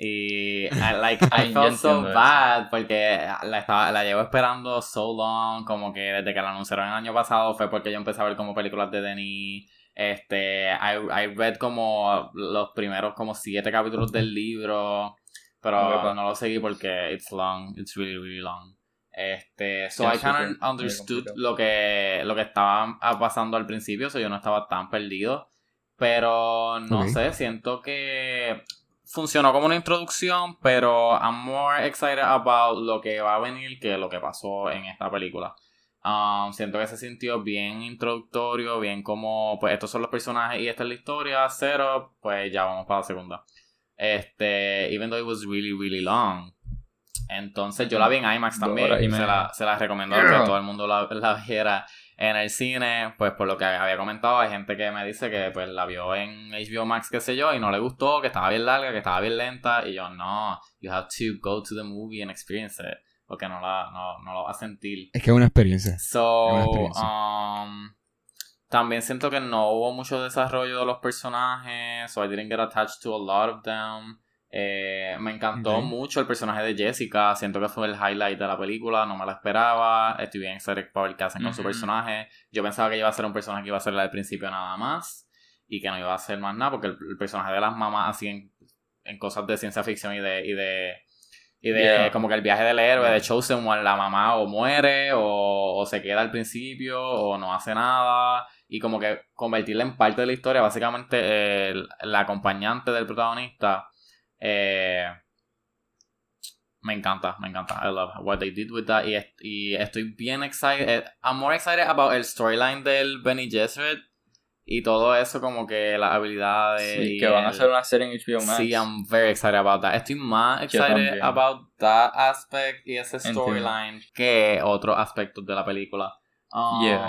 Y, I, like, I felt so bad porque la, estaba, la llevo esperando so long, como que desde que la anunciaron el año pasado fue porque yo empecé a ver como películas de Denis. Este, I, I read como los primeros como siete capítulos del libro, pero no lo seguí porque it's long, it's really, really long. Este, so Ya, I kind of understood lo que, lo que estaba pasando al principio, so yo no estaba tan perdido. Pero no sé, siento que funcionó como una introducción, pero I'm more excited about lo que va a venir que lo que pasó en esta película. Um, siento que se sintió bien introductorio, bien como, pues estos son los personajes y esta es la historia, cero, pues ya vamos para la segunda. Este, even though it was really, really long. Entonces yo la vi en IMAX también. y Se la, se la recomiendo que todo el mundo la, la viera en el cine. Pues por lo que había comentado, hay gente que me dice que pues la vio en HBO Max, qué sé yo, y no le gustó, que estaba bien larga, que estaba bien lenta. Y yo, no, you have to go to the movie and experience it. Porque no, la, no, no lo vas a sentir. Es que es una experiencia. Es una So, experiencia. um, también siento que no hubo mucho desarrollo de los personajes. So I didn't get attached to a lot of them. Eh, me encantó mucho el personaje de Jessica. Siento que fue el highlight de la película. No me la esperaba. Estoy bien excited por ver qué hacen con su personaje. Yo pensaba que iba a ser un personaje que iba a ser la del principio nada más. Y que no iba a ser más nada. Porque el, el personaje de las mamás así en, en cosas de ciencia ficción y de. Y de y de Yeah. como que el viaje del héroe de Chosen la mamá o muere o, o se queda al principio o no hace nada. Y como que convertirla en parte de la historia, básicamente eh, la acompañante del protagonista. eh, me encanta, me encanta. I love what they did with that. Y, est- y estoy bien excited. eh, I'm more excited about el storyline del Benny Gesserit y todo eso, como que las habilidades. Sí, que van a el- hacer una serie en HBO Max. Sí, I'm very excited about that. Estoy más excited about that aspect y ese storyline que otros aspectos de la película. Um, Yeah.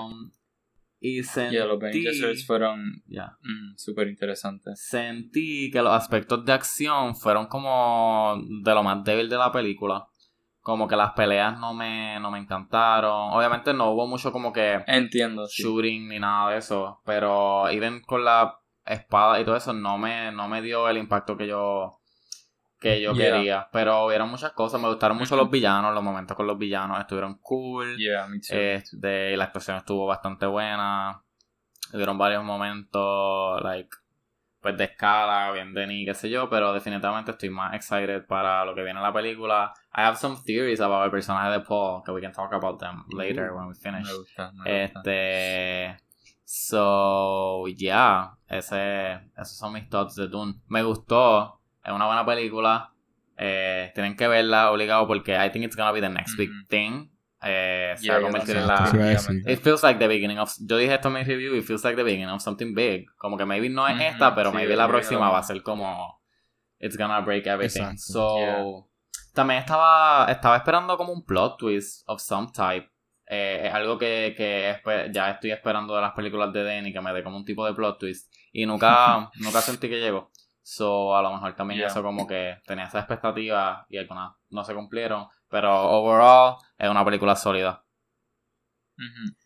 Y sentí, Yeah, los Gesserits fueron Yeah. mm, súper interesantes. sentí que los aspectos de acción fueron como de lo más débil de la película. Como que las peleas no me, no me encantaron. Obviamente no hubo mucho como que Entiendo, sí. shooting ni nada de eso. Pero even con la espada y todo eso no me, no me dio el impacto que yo que yo Yeah. quería. Pero hubieron muchas cosas. Me gustaron mucho los villanos. Los momentos con los villanos estuvieron cool. Yeah, me too. Este, la actuación estuvo bastante buena. Hubieron varios momentos, like, pues de escala, bien de ni qué sé yo, pero definitivamente estoy más excited para lo que viene en la película. I have some theories about el personaje de Paul, que we can talk about them later Uh, when we finish. me gusta, me gusta. Este. So, yeah. Ese, esos son mis thoughts de Dune. Me gustó. Es una buena película. Eh, tienen que verla obligado porque I think it's gonna be the next big thing. Eh, se Yeah, va a convertir en la. It feels like the beginning of. Yo dije esto en mi review. It feels like the beginning of something big. Como que maybe no es esta, pero sí, maybe la próxima va a ser como. It's gonna break everything. Exacto. So. Yeah. También estaba, estaba esperando como un plot twist of some type. Eh, es algo que, que ya estoy esperando de las películas de Danny, que me dé como un tipo de plot twist. Y nunca, nunca sentí que llegó. So, a lo mejor también Yeah. eso como que tenía esa expectativa y algunas no se cumplieron. Pero overall es una película sólida.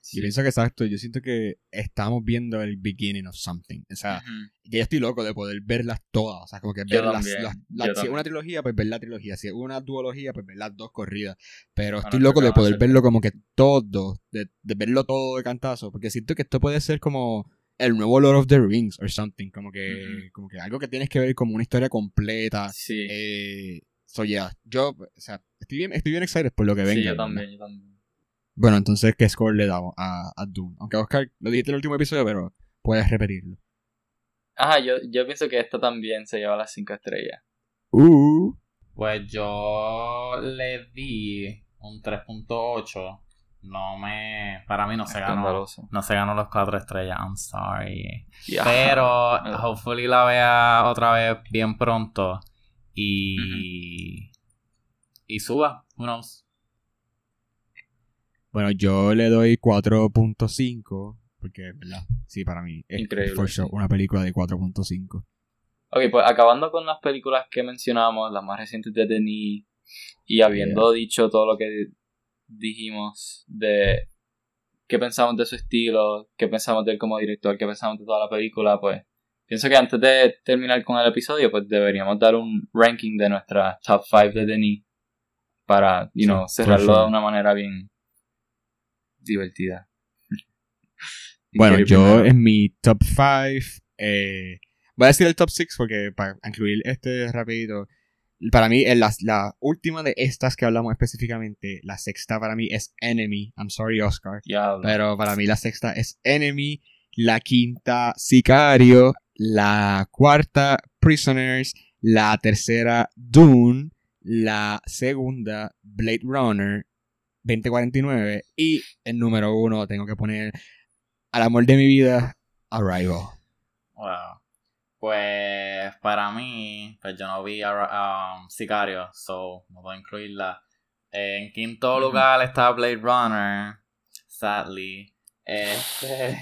Sí. Yo pienso que exacto, yo siento que estamos viendo el beginning of something. O sea, ya yo estoy loco de poder verlas todas. O sea, como que ver las, también, las- yo las- si es una trilogía, pues ver la trilogía. Si es una duología, pues ver las dos corridas. Pero Bueno, estoy loco que de poder verlo como que todo, de, de verlo todo de cantazo. Porque siento que esto puede ser como el nuevo Lord of the Rings or something. Como que, como que algo que tienes que ver como una historia completa. Sí, Eh, so yeah, yo, o sea, estoy bien, estoy bien excited por lo que venga. sí, yo también, yo también. Bueno, entonces, ¿qué score le damos a, a Doom? Aunque Oscar lo dijiste en el último episodio, pero puedes repetirlo. Ajá, yo, yo pienso que esta también se lleva las 5 estrellas. Uh, Pues yo le di un 3.8. No me. Para mí no se ganó. No se ganó los 4 estrellas. I'm sorry. Yeah. Pero Ah. hopefully la vea otra vez bien pronto. Y. Y suba. Knows? bueno, yo le doy 4.5, porque, ¿verdad? Sí, para mí es Increíble, una película de 4.5. Ok, pues acabando con las películas que mencionamos, las más recientes de Denis, y habiendo dicho todo lo que dijimos de qué pensamos de su estilo, qué pensamos de él como director, qué pensamos de toda la película, pues pienso que antes de terminar con el episodio, pues deberíamos dar un ranking de nuestra top 5 de Denis para, you Sí, know, cerrarlo de una manera bien divertida. Bueno, ¿Quieres yo primero? en mi top 5, eh, voy a decir el top 6 porque para incluir este rapidito, para mí en las- la, última de estas que hablamos específicamente, la sexta para mí es Enemy, I'm sorry Oscar, Diablo. pero para mí la sexta es Enemy, la quinta Sicario, la cuarta Prisoners, la tercera Dune, la segunda Blade Runner 2049 y el número uno tengo que poner al amor de mi vida Arrival. Wow. Pues para mí, pues yo no vi a um, Sicario, so no puedo incluirla. en quinto lugar está Blade Runner, sadly. Este,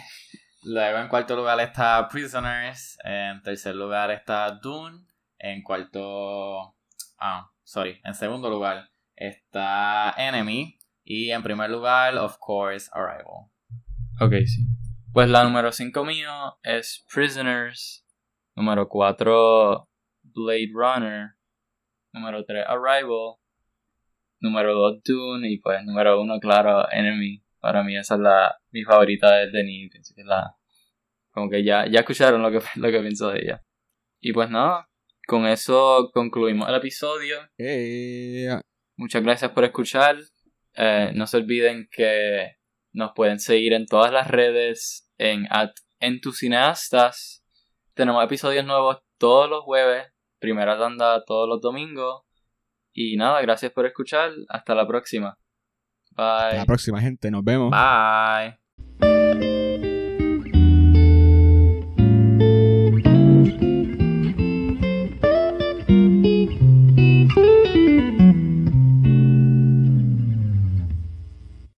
luego en cuarto lugar está Prisoners. En tercer lugar está Dune. En cuarto. Ah, sorry. En segundo lugar está Enemy. Y en primer lugar, of course, Arrival. Ok, sí. Pues la número 5 mío es Prisoners. Número 4, Blade Runner. Número 3, Arrival. Número 2, Dune. Y pues número 1, claro, Enemy. Para mí esa es la, mi favorita de Denis. que la, como que ya, ya escucharon lo que, lo que pienso de ella. Y pues nada, con eso concluimos el episodio. Muchas gracias por escuchar. Eh, no se olviden que nos pueden seguir en todas las redes en Entucineastas tenemos episodios nuevos todos los jueves, primera tanda todos los domingos. Y nada, gracias por escuchar. Hasta la próxima. Bye. Hasta la próxima, gente. Nos vemos. Bye.